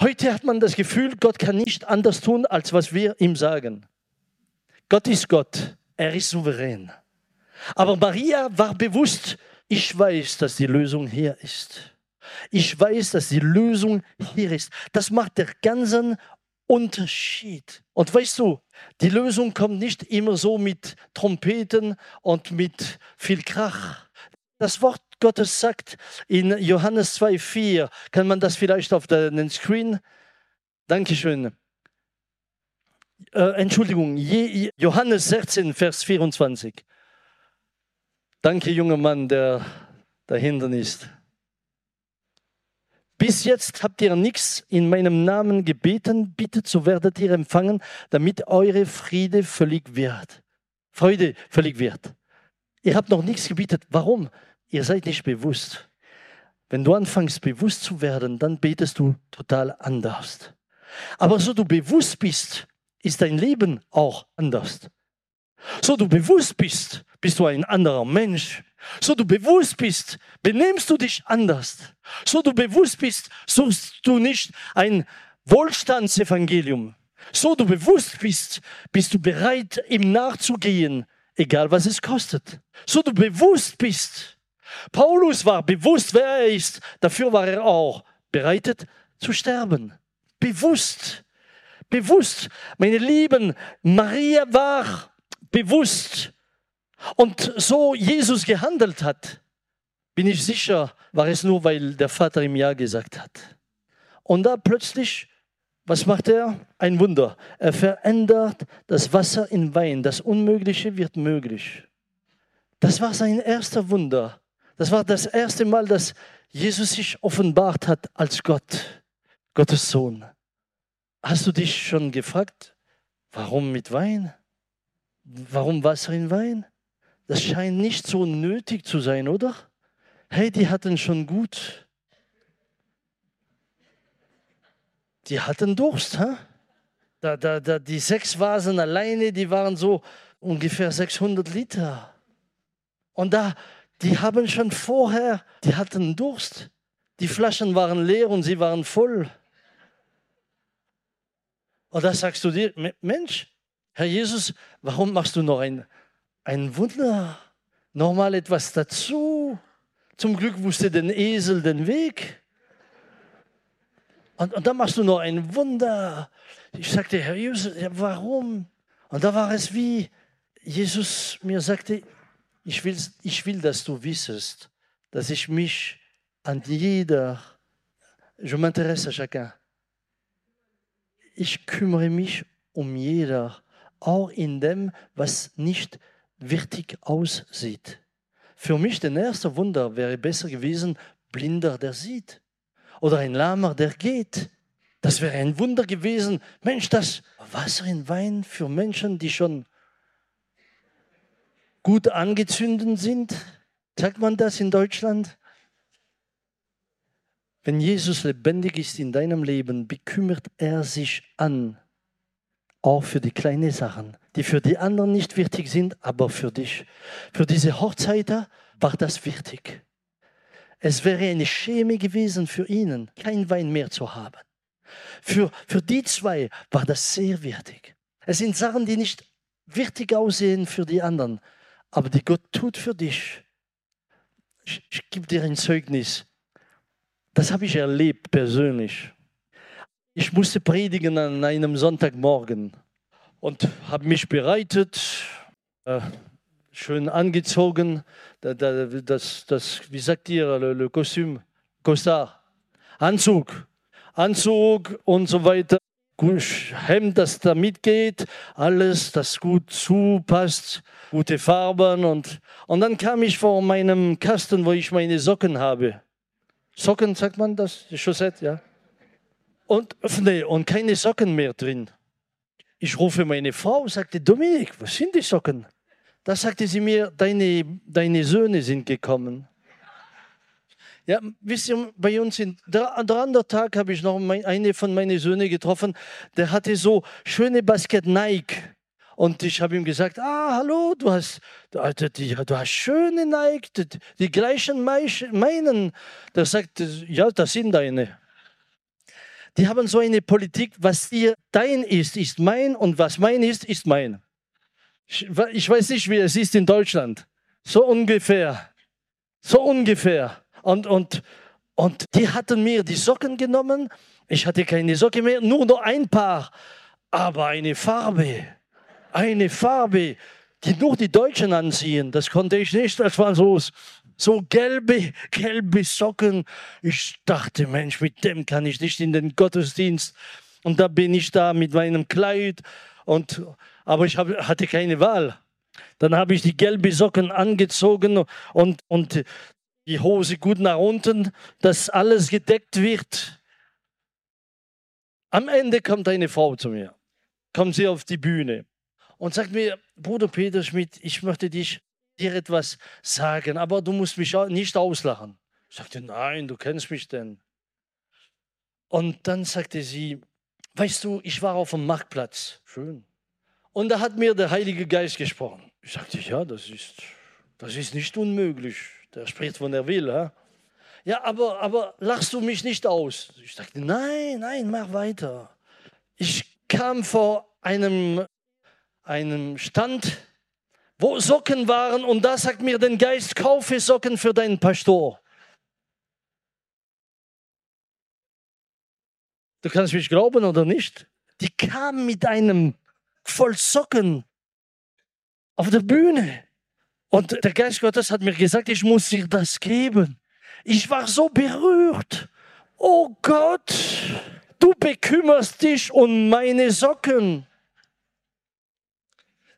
Heute hat man das Gefühl, Gott kann nicht anders tun, als was wir ihm sagen. Gott ist Gott. Er ist souverän. Aber Maria war bewusst, ich weiß, dass die Lösung hier ist. Ich weiß, dass die Lösung hier ist. Das macht der ganzen Unterschied. Und weißt du, die Lösung kommt nicht immer so mit Trompeten und mit viel Krach. Das Wort Gottes sagt in Johannes 2,4, kann man das vielleicht auf den Screen? Dankeschön. Äh, Entschuldigung, Johannes 16, Vers 24. Danke, junger Mann, der da hinten ist. Bis jetzt habt ihr nichts in meinem Namen gebeten, bittet, so werdet ihr empfangen, damit eure Friede völlig wird. Freude völlig wird. Ihr habt noch nichts gebetet. Warum? Ihr seid nicht bewusst. Wenn du anfängst bewusst zu werden, dann betest du total anders. Aber so du bewusst bist, ist dein Leben auch anders. So du bewusst bist, bist du ein anderer Mensch. So du bewusst bist, benimmst du dich anders. So du bewusst bist, suchst du nicht ein Wohlstandsevangelium. So du bewusst bist, bist du bereit, ihm nachzugehen, egal was es kostet. So du bewusst bist. Paulus war bewusst, wer er ist. Dafür war er auch bereitet zu sterben. Bewusst. Bewusst. Meine Lieben, Maria war bewusst. Und so Jesus gehandelt hat, bin ich sicher, war es nur, weil der Vater ihm Ja gesagt hat. Und da plötzlich, was macht er? Ein Wunder. Er verändert das Wasser in Wein. Das Unmögliche wird möglich. Das war sein erster Wunder. Das war das erste Mal, dass Jesus sich offenbart hat als Gott, Gottes Sohn. Hast du dich schon gefragt, warum mit Wein? Warum Wasser in Wein? Das scheint nicht so nötig zu sein, oder? Hey, die hatten schon gut. Die hatten Durst, hä? Da, da, da, die sechs Vasen alleine, die waren so ungefähr 600 Liter. Und da, die haben schon vorher, die hatten Durst. Die Flaschen waren leer und sie waren voll. Und da sagst du dir, Mensch, Herr Jesus, warum machst du noch ein, ein Wunder? Nochmal etwas dazu. Zum Glück wusste den Esel den Weg. Und, und dann machst du noch ein Wunder. Ich sagte, Herr Jesus, warum? Und da war es wie, Jesus mir sagte, ich will, ich will, dass du wissest, dass ich mich an jeder, je m'intéresse à chacun, ich kümmere mich um jeder auch in dem, was nicht wichtig aussieht. Für mich der erste Wunder wäre besser gewesen, Blinder, der sieht. Oder ein Lahmer, der geht. Das wäre ein Wunder gewesen. Mensch, das Wasser in Wein für Menschen, die schon gut angezündet sind. Sagt man das in Deutschland? Wenn Jesus lebendig ist in deinem Leben, bekümmert er sich an auch für die kleinen Sachen, die für die anderen nicht wichtig sind, aber für dich. Für diese Hochzeiter war das wichtig. Es wäre eine Schäme gewesen für ihnen, kein Wein mehr zu haben. Für, für die zwei war das sehr wichtig. Es sind Sachen, die nicht wichtig aussehen für die anderen, aber die Gott tut für dich. Ich, ich gebe dir ein Zeugnis. Das habe ich erlebt persönlich. Ich musste predigen an einem Sonntagmorgen und habe mich bereitet, äh, schön angezogen, das, das, wie sagt ihr, le, le costume, Costard, Anzug, Anzug und so weiter. Hemd, das da mitgeht, alles, das gut zupasst, gute Farben und, und dann kam ich vor meinem Kasten, wo ich meine Socken habe. Socken, sagt man das? Chaussette, ja und öffne und keine Socken mehr drin. Ich rufe meine Frau, sagte Dominik, was sind die Socken? Da sagte sie mir, deine, deine Söhne sind gekommen. Ja, wisst ihr, bei uns in der, der andere Tag habe ich noch mein, eine von meinen Söhnen getroffen, der hatte so schöne Basket Nike. Und ich habe ihm gesagt, ah, hallo, du hast, du, du hast schöne Nike, die, die gleichen meinen. Der sagt, ja, das sind deine. Die haben so eine Politik, was dir dein ist, ist mein und was mein ist, ist mein. Ich weiß nicht, wie es ist in Deutschland. So ungefähr. So ungefähr. Und, und, und die hatten mir die Socken genommen. Ich hatte keine Socke mehr, nur noch ein Paar. Aber eine Farbe. Eine Farbe, die nur die Deutschen anziehen. Das konnte ich nicht als Franzos so gelbe, gelbe Socken. Ich dachte, Mensch, mit dem kann ich nicht in den Gottesdienst. Und da bin ich da mit meinem Kleid Und, aber ich hab, hatte keine Wahl. Dann habe ich die gelben Socken angezogen und, und die Hose gut nach unten, dass alles gedeckt wird. Am Ende kommt eine Frau zu mir, kommt sie auf die Bühne und sagt mir, Bruder Peter Schmidt, ich möchte dich, dir etwas sagen, aber du musst mich nicht auslachen. Ich sagte, nein, du kennst mich denn. Und dann sagte sie, weißt du, ich war auf dem Marktplatz. Schön. Und da hat mir der Heilige Geist gesprochen. Ich sagte, ja, das ist, das ist nicht unmöglich. Der spricht, von er will. Ha? Ja, aber, aber lachst du mich nicht aus? Ich sagte, nein, nein, mach weiter. Ich kam vor einem, einem Stand, wo Socken waren und da sagt mir der Geist, kaufe Socken für deinen Pastor. Du kannst mich glauben oder nicht. Die kam mit einem voll Socken auf der Bühne. Und der Geist Gottes hat mir gesagt, ich muss dir das geben. Ich war so berührt. Oh Gott, du bekümmerst dich um meine Socken.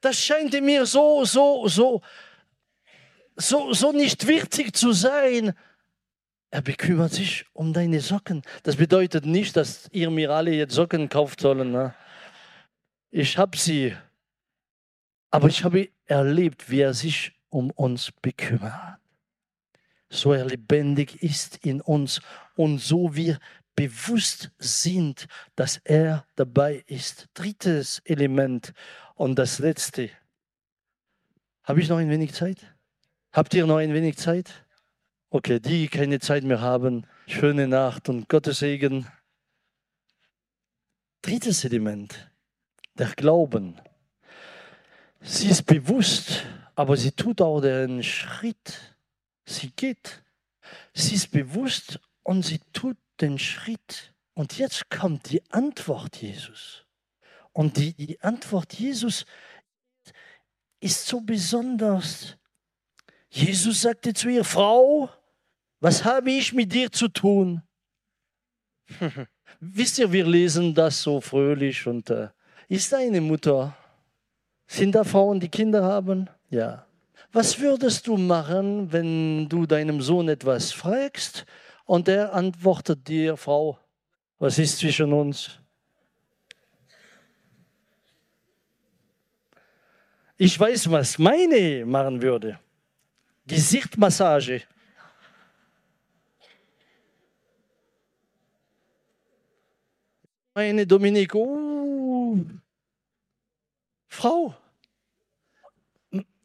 Das scheint mir so, so, so, so, so nicht wichtig zu sein. Er bekümmert sich um deine Socken. Das bedeutet nicht, dass ihr mir alle jetzt Socken kauft sollen. Ne? Ich habe sie. Aber ich habe erlebt, wie er sich um uns bekümmert. So er lebendig ist in uns und so wir bewusst sind, dass er dabei ist. Drittes Element und das letzte. Habe ich noch ein wenig Zeit? Habt ihr noch ein wenig Zeit? Okay, die keine Zeit mehr haben, schöne Nacht und Gottes Segen. Drittes Element, der Glauben. Sie ist bewusst, aber sie tut auch den Schritt. Sie geht. Sie ist bewusst und sie tut den Schritt. Und jetzt kommt die Antwort Jesus. Und die, die Antwort Jesus ist so besonders. Jesus sagte zu ihr, Frau, was habe ich mit dir zu tun? Wisst ihr, wir lesen das so fröhlich und äh, ist deine Mutter? Sind da Frauen, die Kinder haben? Ja. Was würdest du machen, wenn du deinem Sohn etwas fragst und er antwortet dir, Frau, was ist zwischen uns? Ich weiß, was meine machen würde. Gesichtmassage. Meine Dominik, oh, Frau.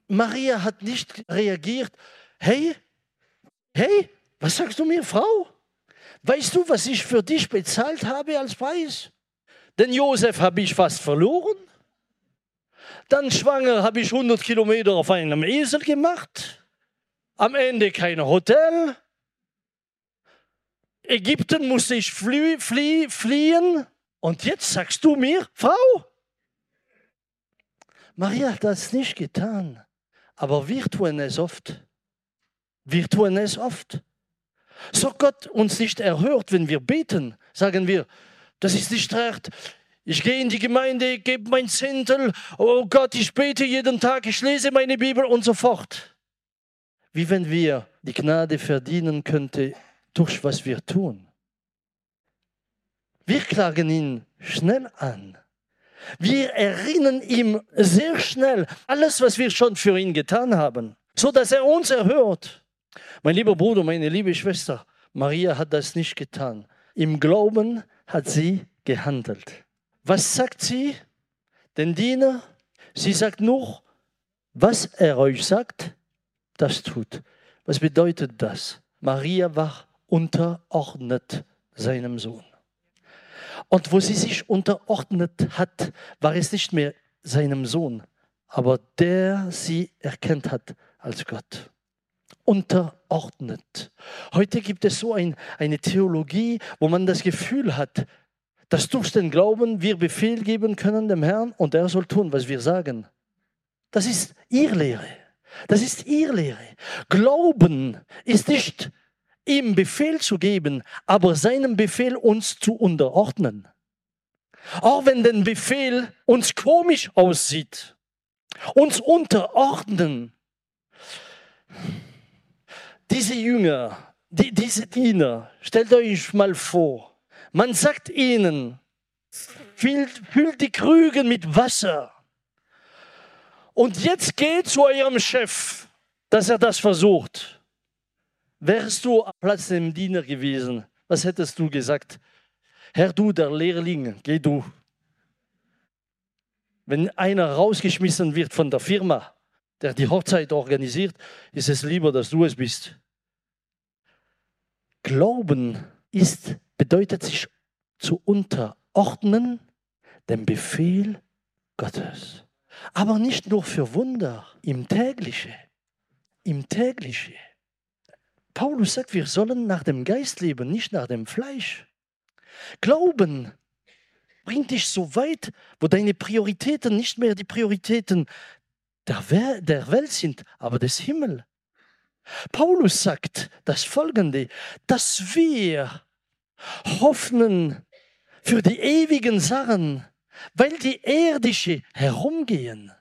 Maria hat nicht reagiert. Hey, hey, was sagst du mir, Frau? Weißt du, was ich für dich bezahlt habe als Preis? Den Josef habe ich fast verloren. Dann schwanger habe ich 100 Kilometer auf einem Esel gemacht. Am Ende kein Hotel. Ägypten musste ich flie flie fliehen. Und jetzt sagst du mir, Frau, Maria hat das nicht getan, aber wir tun es oft. Wir tun es oft. So Gott uns nicht erhört, wenn wir beten, sagen wir, das ist nicht recht. Ich gehe in die Gemeinde, gebe mein Zehntel, oh Gott, ich bete jeden Tag, ich lese meine Bibel und so fort. Wie wenn wir die Gnade verdienen könnten durch was wir tun. Wir klagen ihn schnell an. Wir erinnern ihm sehr schnell alles, was wir schon für ihn getan haben, so dass er uns erhört. Mein lieber Bruder, meine liebe Schwester, Maria hat das nicht getan. Im Glauben hat sie gehandelt. Was sagt sie? Den Diener? Sie sagt nur, was er euch sagt, das tut. Was bedeutet das? Maria war unterordnet seinem Sohn. Und wo sie sich unterordnet hat, war es nicht mehr seinem Sohn, aber der sie erkannt hat als Gott. Unterordnet. Heute gibt es so ein, eine Theologie, wo man das Gefühl hat, dass durch den Glauben wir Befehl geben können dem Herrn und er soll tun, was wir sagen. Das ist ihr Lehre. Das ist ihr Lehre. Glauben ist nicht ihm Befehl zu geben, aber seinem Befehl uns zu unterordnen. Auch wenn der Befehl uns komisch aussieht, uns unterordnen. Diese Jünger, die, diese Diener, stellt euch mal vor, man sagt ihnen, füllt, füllt die Krüge mit Wasser. Und jetzt geht zu eurem Chef, dass er das versucht. Wärst du am Platz dem Diener gewesen, was hättest du gesagt? Herr, du, der Lehrling, geh du. Wenn einer rausgeschmissen wird von der Firma, der die Hochzeit organisiert, ist es lieber, dass du es bist. Glauben ist, bedeutet sich zu unterordnen dem Befehl Gottes. Aber nicht nur für Wunder, im täglichen. Im täglichen. Paulus sagt, wir sollen nach dem Geist leben, nicht nach dem Fleisch. Glauben bringt dich so weit, wo deine Prioritäten nicht mehr die Prioritäten der, der Welt sind, aber des Himmels. Paulus sagt das Folgende, dass wir hoffen für die ewigen Sachen, weil die irdische herumgehen.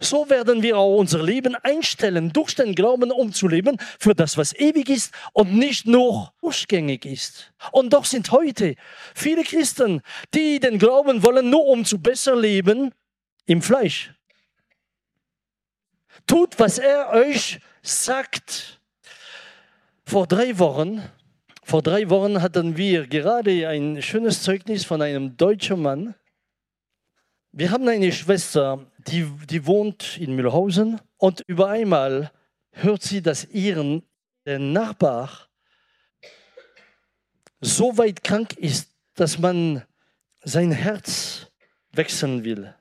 So werden wir auch unser Leben einstellen, durch den Glauben umzuleben für das, was ewig ist und nicht nur durchgängig ist. Und doch sind heute viele Christen, die den Glauben wollen, nur um zu besser leben, im Fleisch. Tut, was er euch sagt. Vor drei Wochen, vor drei Wochen hatten wir gerade ein schönes Zeugnis von einem deutschen Mann. Wir haben eine Schwester, die, die wohnt in Mühlhausen und über einmal hört sie, dass ihren der Nachbar so weit krank ist, dass man sein Herz wechseln will.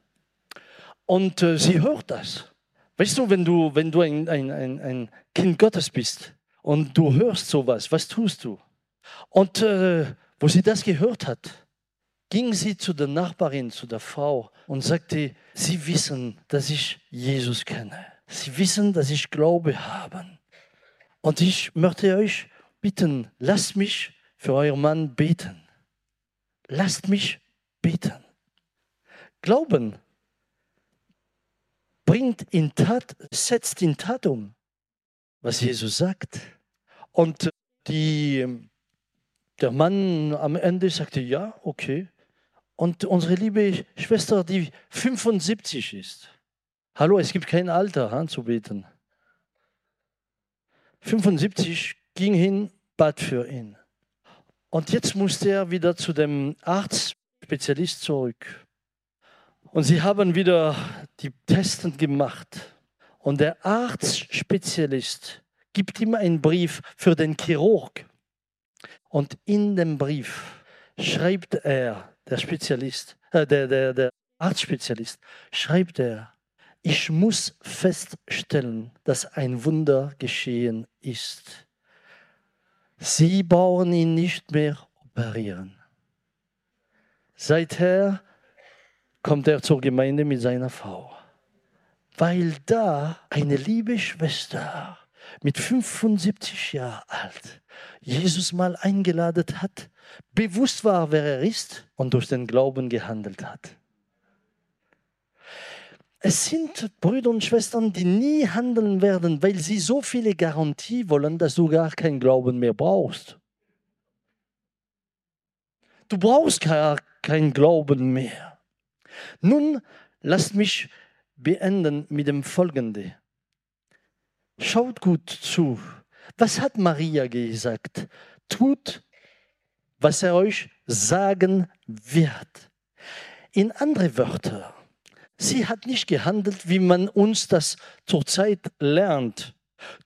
Und äh, sie hört das. Weißt du, wenn du, wenn du ein, ein, ein, ein Kind Gottes bist und du hörst sowas, was tust du? Und äh, wo sie das gehört hat, ging sie zu der Nachbarin, zu der Frau und sagte, Sie wissen, dass ich Jesus kenne. Sie wissen, dass ich Glaube habe. Und ich möchte euch bitten, lasst mich für euren Mann beten. Lasst mich beten. Glauben bringt in Tat, setzt in Tat um, was Jesus sagt. Und die, der Mann am Ende sagte, ja, okay. Und unsere liebe Schwester, die 75 ist, hallo, es gibt kein Alter anzubeten. 75 ging hin, bat für ihn. Und jetzt musste er wieder zu dem Arztspezialist zurück. Und sie haben wieder die Testen gemacht. Und der Arztspezialist gibt ihm einen Brief für den Chirurg. Und in dem Brief schreibt er, der Spezialist, äh, der, der, der Arztspezialist, schreibt er, ich muss feststellen, dass ein Wunder geschehen ist. Sie brauchen ihn nicht mehr operieren. Seither kommt er zur Gemeinde mit seiner Frau. Weil da eine liebe Schwester mit 75 Jahren alt Jesus mal eingeladen hat, bewusst war, wer er ist und durch den Glauben gehandelt hat. Es sind Brüder und Schwestern, die nie handeln werden, weil sie so viele Garantie wollen, dass du gar keinen Glauben mehr brauchst. Du brauchst gar keinen Glauben mehr. Nun lasst mich beenden mit dem Folgenden. Schaut gut zu. Was hat Maria gesagt? Tut, was er euch sagen wird. In andere Wörter, sie hat nicht gehandelt, wie man uns das zurzeit lernt.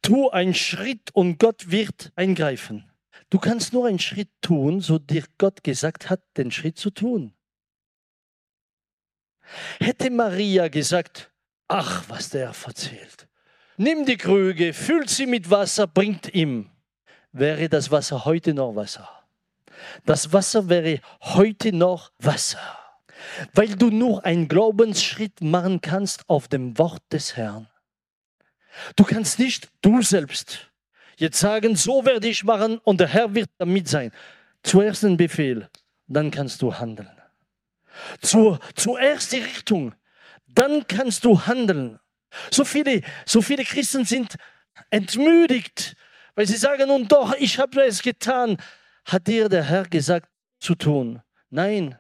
Tu einen Schritt und Gott wird eingreifen. Du kannst nur einen Schritt tun, so dir Gott gesagt hat, den Schritt zu tun. Hätte Maria gesagt, ach, was der erzählt, nimm die Krüge, füllt sie mit Wasser, bringt ihm, wäre das Wasser heute noch Wasser. Das Wasser wäre heute noch Wasser, weil du nur einen Glaubensschritt machen kannst auf dem Wort des Herrn. Du kannst nicht du selbst jetzt sagen, so werde ich machen und der Herr wird damit sein. Zuerst den Befehl, dann kannst du handeln. Zur, zuerst die Richtung, dann kannst du handeln. So viele, so viele Christen sind entmüdigt, weil sie sagen, nun doch, ich habe es getan. Hat dir der Herr gesagt zu tun? Nein.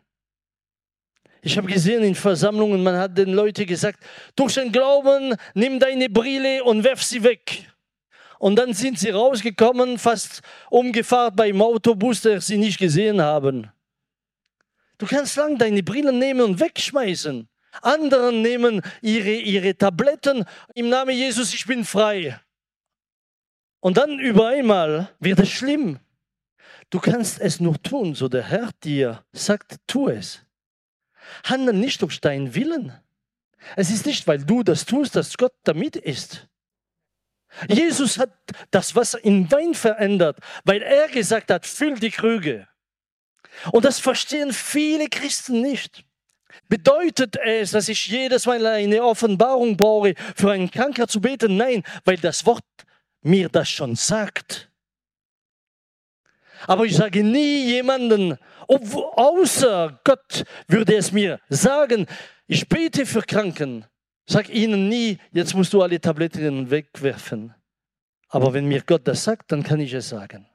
Ich habe gesehen in Versammlungen, man hat den Leuten gesagt, durch den Glauben nimm deine Brille und werf sie weg. Und dann sind sie rausgekommen, fast umgefahren beim Autobus, der sie nicht gesehen haben. Du kannst lang deine Brillen nehmen und wegschmeißen. Anderen nehmen ihre, ihre Tabletten im Namen Jesus, ich bin frei. Und dann über einmal wird es schlimm. Du kannst es nur tun, so der Herr dir sagt, tu es. Handle nicht durch deinen Willen. Es ist nicht, weil du das tust, dass Gott damit ist. Jesus hat das Wasser in Wein verändert, weil er gesagt hat, füll die Krüge. Und das verstehen viele Christen nicht. Bedeutet es, dass ich jedes Mal eine Offenbarung brauche, für einen Kranker zu beten? Nein, weil das Wort mir das schon sagt. Aber ich sage nie jemanden, außer Gott würde es mir sagen, ich bete für Kranken. Sag ihnen nie, jetzt musst du alle Tabletten wegwerfen. Aber wenn mir Gott das sagt, dann kann ich es sagen.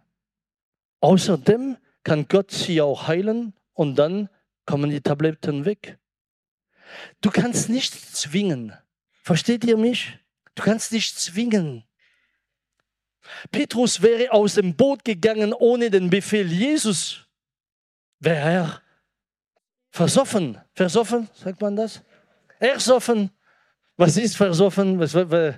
Außerdem kann Gott sie auch heilen und dann kommen die Tabletten weg. Du kannst nicht zwingen. Versteht ihr mich? Du kannst nicht zwingen. Petrus wäre aus dem Boot gegangen ohne den Befehl Jesus. Wäre er versoffen. Versoffen, sagt man das? Ersoffen. Was ist versoffen? Was, was,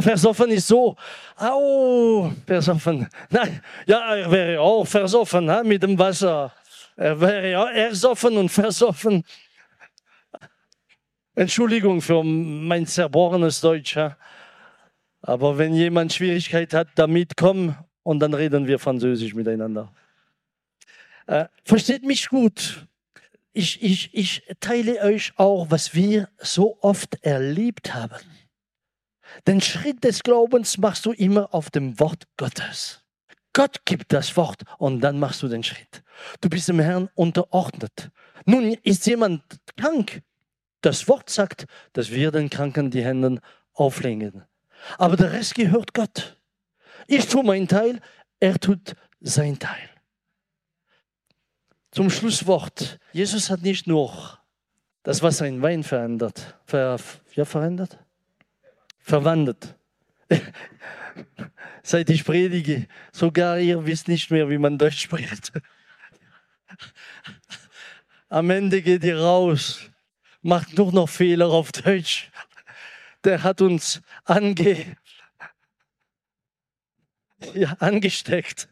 versoffen ist so. Au, versoffen. Nein, ja, er wäre auch versoffen ha, mit dem Wasser. Er wäre ja ersoffen und versoffen. Entschuldigung für mein zerbrochenes Deutsch. Aber wenn jemand Schwierigkeit hat, damit komm und dann reden wir Französisch miteinander. Äh, versteht mich gut. Ich, ich, ich teile euch auch, was wir so oft erlebt haben. Den Schritt des Glaubens machst du immer auf dem Wort Gottes. Gott gibt das Wort und dann machst du den Schritt. Du bist dem Herrn unterordnet. Nun ist jemand krank. Das Wort sagt, dass wir den Kranken die Hände auflegen. Aber der Rest gehört Gott. Ich tue meinen Teil, er tut sein Teil. Zum Schlusswort. Jesus hat nicht nur das Wasser in Wein verändert, ver, ja, verändert? Verwandelt. Seit ich predige, sogar ihr wisst nicht mehr, wie man Deutsch spricht. Am Ende geht ihr raus, macht nur noch Fehler auf Deutsch der hat uns ange, ja, angesteckt.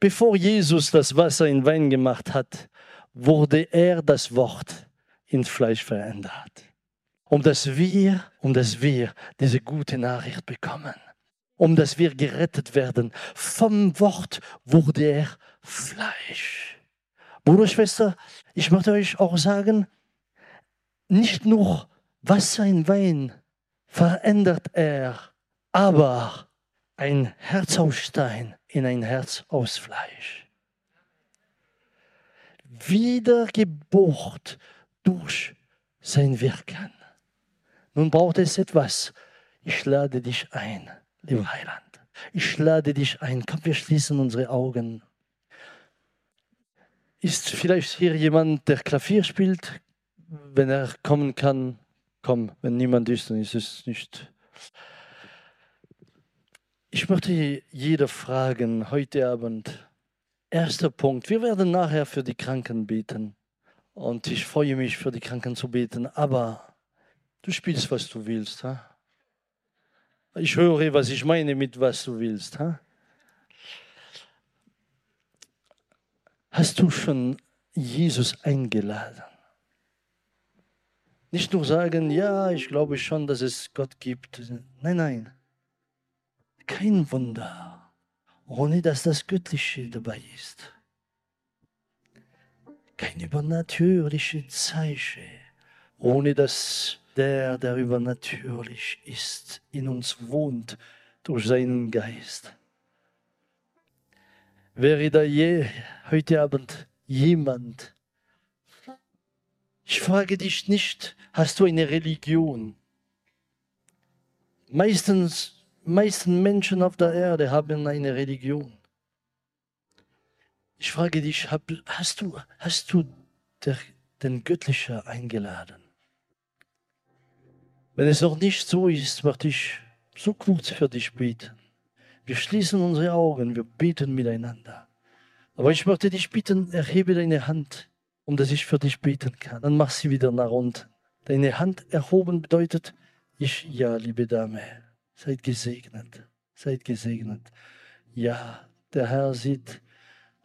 Bevor Jesus das Wasser in Wein gemacht hat, wurde er das Wort in Fleisch verändert. Um dass wir, um dass wir diese gute Nachricht bekommen. Um dass wir gerettet werden. Vom Wort wurde er Fleisch. Bruder, Schwester, ich möchte euch auch sagen, nicht nur Wasser in Wein verändert er, aber ein Herz aus Stein in ein Herz aus Fleisch. Wiedergeburt durch sein Wirken. Nun braucht es etwas. Ich lade dich ein, lieber Heiland. Ich lade dich ein. Komm, wir schließen unsere Augen. Ist vielleicht hier jemand, der Klavier spielt? wenn er kommen kann, komm. Wenn niemand ist, dann ist es nicht. Ich möchte jeder fragen heute Abend. Erster Punkt. Wir werden nachher für die Kranken beten. Und ich freue mich, für die Kranken zu beten. Aber du spielst, was du willst. Ha? Ich höre, was ich meine mit was du willst. Ha? Hast du schon Jesus eingeladen? Nicht nur sagen, ja, ich glaube schon, dass es Gott gibt. Nein, nein. Kein Wunder, ohne dass das Göttliche dabei ist. Kein übernatürliche Zeichen, ohne dass der, der übernatürlich ist, in uns wohnt durch seinen Geist. Wäre da je heute Abend jemand? Ich frage dich nicht, hast du eine Religion? Meistens, meisten Menschen auf der Erde haben eine Religion. Ich frage dich, hast du, hast du der, den Göttlichen eingeladen? Wenn es noch nicht so ist, möchte ich so kurz für dich beten. Wir schließen unsere Augen, wir beten miteinander. Aber ich möchte dich bitten, erhebe deine Hand, um dass ich für dich beten kann. Dann mach sie wieder nach unten. Deine Hand erhoben bedeutet, ich, ja, liebe Dame, seid gesegnet, seid gesegnet. Ja, der Herr sieht,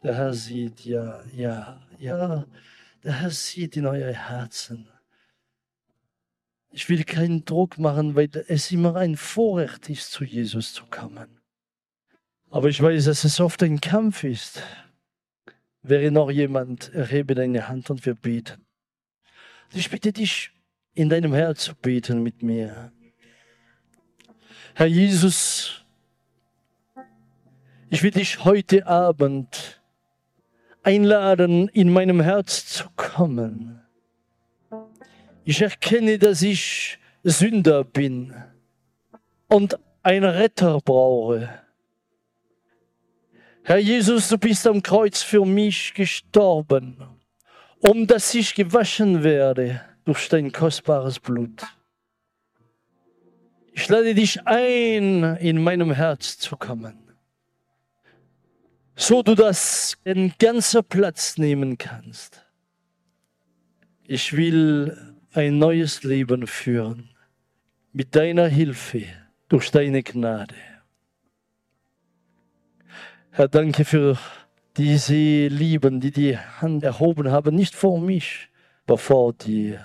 der Herr sieht, ja, ja, ja, der Herr sieht in euer Herzen. Ich will keinen Druck machen, weil es immer ein Vorrecht ist, zu Jesus zu kommen. Aber ich weiß, dass es oft ein Kampf ist. Wäre noch jemand, erhebe deine Hand und wir beten. Ich bitte dich, in deinem Herz zu beten mit mir. Herr Jesus, ich will dich heute Abend einladen, in meinem Herz zu kommen. Ich erkenne, dass ich Sünder bin und einen Retter brauche. Herr Jesus, du bist am Kreuz für mich gestorben, um dass ich gewaschen werde durch dein kostbares Blut. Ich lade dich ein, in meinem Herz zu kommen, so du das in ganzer Platz nehmen kannst. Ich will ein neues Leben führen mit deiner Hilfe, durch deine Gnade. Herr, danke für diese Lieben, die die Hand erhoben haben, nicht vor mich, aber vor dir.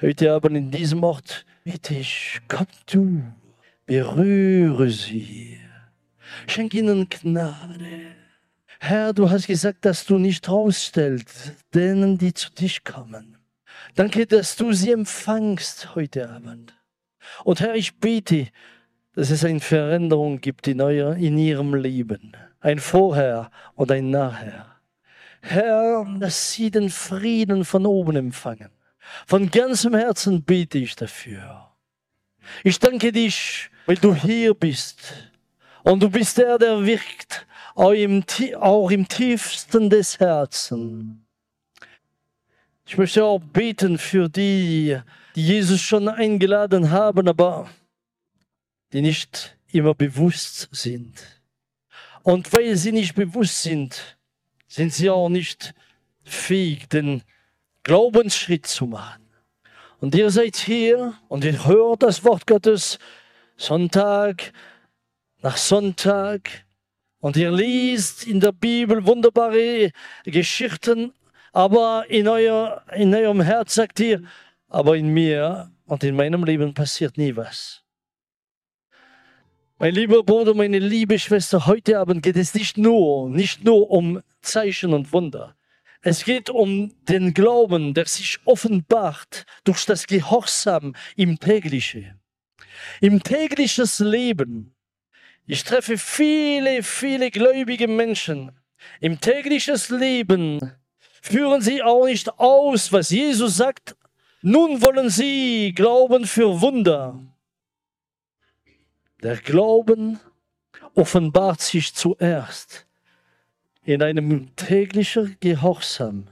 Heute Abend in diesem Ort bitte ich, komm du, berühre sie, schenk ihnen Gnade. Herr, du hast gesagt, dass du nicht rausstellst, denen, die zu dich kommen. Danke, dass du sie empfangst heute Abend. Und Herr, ich bete, dass es eine Veränderung gibt in, euer, in ihrem Leben. Ein Vorher und ein Nachher. Herr, dass sie den Frieden von oben empfangen. Von ganzem Herzen bete ich dafür. Ich danke dich, weil du hier bist. Und du bist der, der wirkt, auch im, auch im tiefsten des Herzens. Ich möchte auch beten für die, die Jesus schon eingeladen haben, aber die nicht immer bewusst sind. Und weil sie nicht bewusst sind, sind sie auch nicht fähig, den Glaubensschritt zu machen. Und ihr seid hier und ihr hört das Wort Gottes Sonntag nach Sonntag und ihr liest in der Bibel wunderbare Geschichten aber in, euer, in eurem Herz sagt ihr, aber in mir und in meinem Leben passiert nie was. Mein lieber Bruder, meine liebe Schwester, heute Abend geht es nicht nur, nicht nur um Zeichen und Wunder. Es geht um den Glauben, der sich offenbart durch das Gehorsam im täglichen. Im tägliches Leben. Ich treffe viele, viele gläubige Menschen. Im tägliches Leben führen sie auch nicht aus, was Jesus sagt. Nun wollen sie glauben für Wunder. Der Glauben offenbart sich zuerst in einem täglichen Gehorsam,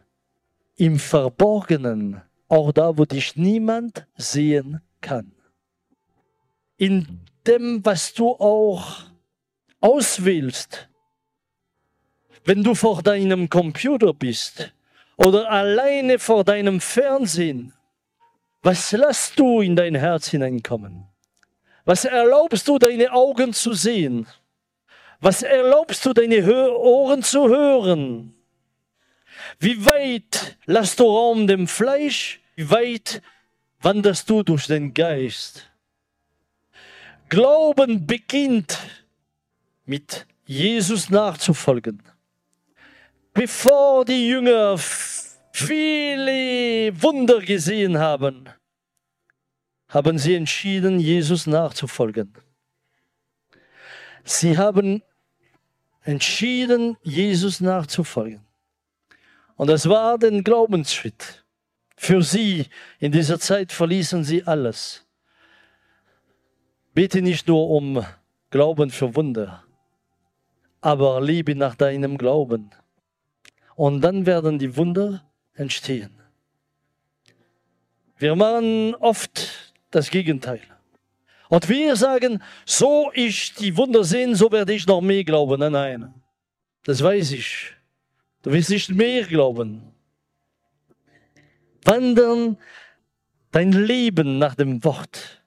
im Verborgenen, auch da, wo dich niemand sehen kann. In dem, was du auch auswählst, wenn du vor deinem Computer bist, oder alleine vor deinem Fernsehen, was lässt du in dein Herz hineinkommen? Was erlaubst du deine Augen zu sehen? Was erlaubst du deine Ohren zu hören? Wie weit lässt du Raum dem Fleisch? Wie weit wanderst du durch den Geist? Glauben beginnt mit Jesus nachzufolgen bevor die Jünger viele Wunder gesehen haben, haben sie entschieden, Jesus nachzufolgen. Sie haben entschieden, Jesus nachzufolgen. Und das war der Glaubensschritt. Für sie in dieser Zeit verließen sie alles. Bitte nicht nur um Glauben für Wunder, aber liebe nach deinem Glauben. Und dann werden die Wunder entstehen. Wir machen oft das Gegenteil. Und wir sagen, so ich die Wunder sehen, so werde ich noch mehr glauben. Nein, nein, das weiß ich. Du wirst nicht mehr glauben. Wandern dein Leben nach dem Wort.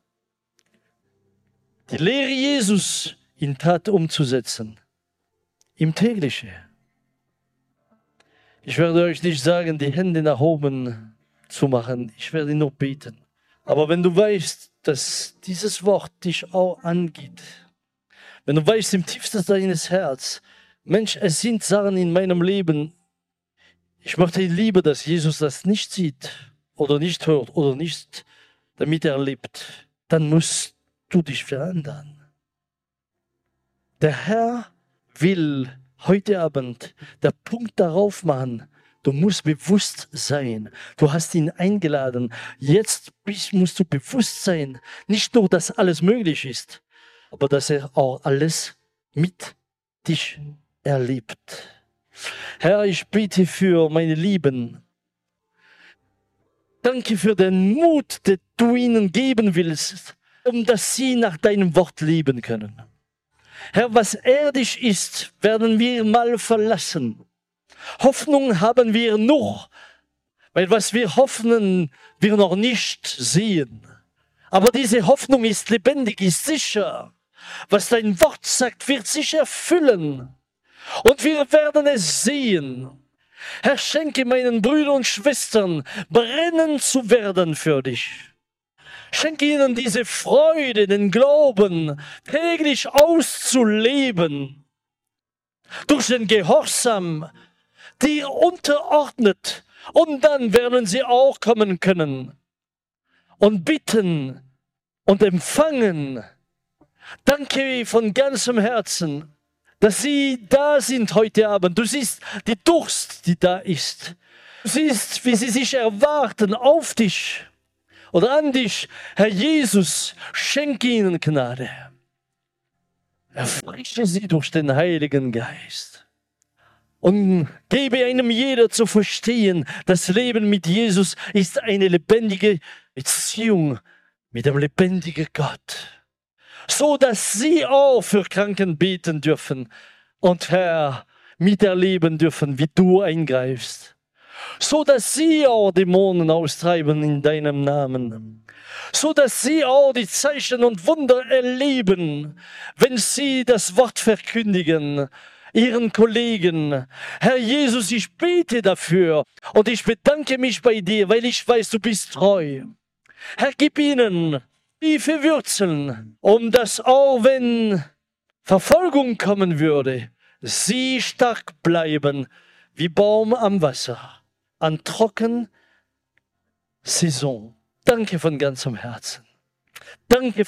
Die Lehre Jesus in Tat umzusetzen. Im tägliche. Ich werde euch nicht sagen, die Hände nach oben zu machen. Ich werde nur beten. Aber wenn du weißt, dass dieses Wort dich auch angeht, wenn du weißt im tiefsten deines Herz, Mensch, es sind Sachen in meinem Leben, ich möchte lieber, dass Jesus das nicht sieht oder nicht hört oder nicht damit erlebt, dann musst du dich verändern. Der Herr will heute Abend der Punkt darauf machen, Du musst bewusst sein. Du hast ihn eingeladen. Jetzt musst du bewusst sein. Nicht nur, dass alles möglich ist, aber dass er auch alles mit dich erlebt. Herr, ich bitte für meine Lieben. Danke für den Mut, den du ihnen geben willst, um dass sie nach deinem Wort leben können. Herr, was erdisch ist, werden wir mal verlassen. Hoffnung haben wir noch, weil was wir hoffen, wir noch nicht sehen. Aber diese Hoffnung ist lebendig, ist sicher. Was dein Wort sagt, wird sich erfüllen. Und wir werden es sehen. Herr, schenke meinen Brüdern und Schwestern, brennen zu werden für dich. Schenke ihnen diese Freude, den Glauben, täglich auszuleben. Durch den Gehorsam dir unterordnet. Und dann werden sie auch kommen können und bitten und empfangen. Danke von ganzem Herzen, dass Sie da sind heute Abend. Du siehst die Durst, die da ist. Du siehst, wie sie sich erwarten auf dich oder an dich. Herr Jesus, schenke ihnen Gnade. Erfrische sie durch den Heiligen Geist und gebe einem jeder zu verstehen, das Leben mit Jesus ist eine lebendige Beziehung mit dem lebendigen Gott. So dass sie auch für Kranken beten dürfen und Herr miterleben dürfen, wie du eingreifst. So dass sie auch Dämonen austreiben in deinem Namen. So dass sie auch die Zeichen und Wunder erleben, wenn sie das Wort verkündigen ihren Kollegen. Herr Jesus, ich bete dafür und ich bedanke mich bei dir, weil ich weiß, du bist treu. Herr, gib ihnen tiefe Wurzeln, um dass auch wenn Verfolgung kommen würde, sie stark bleiben wie Baum am Wasser, an trocken Saison. Danke von ganzem Herzen. Danke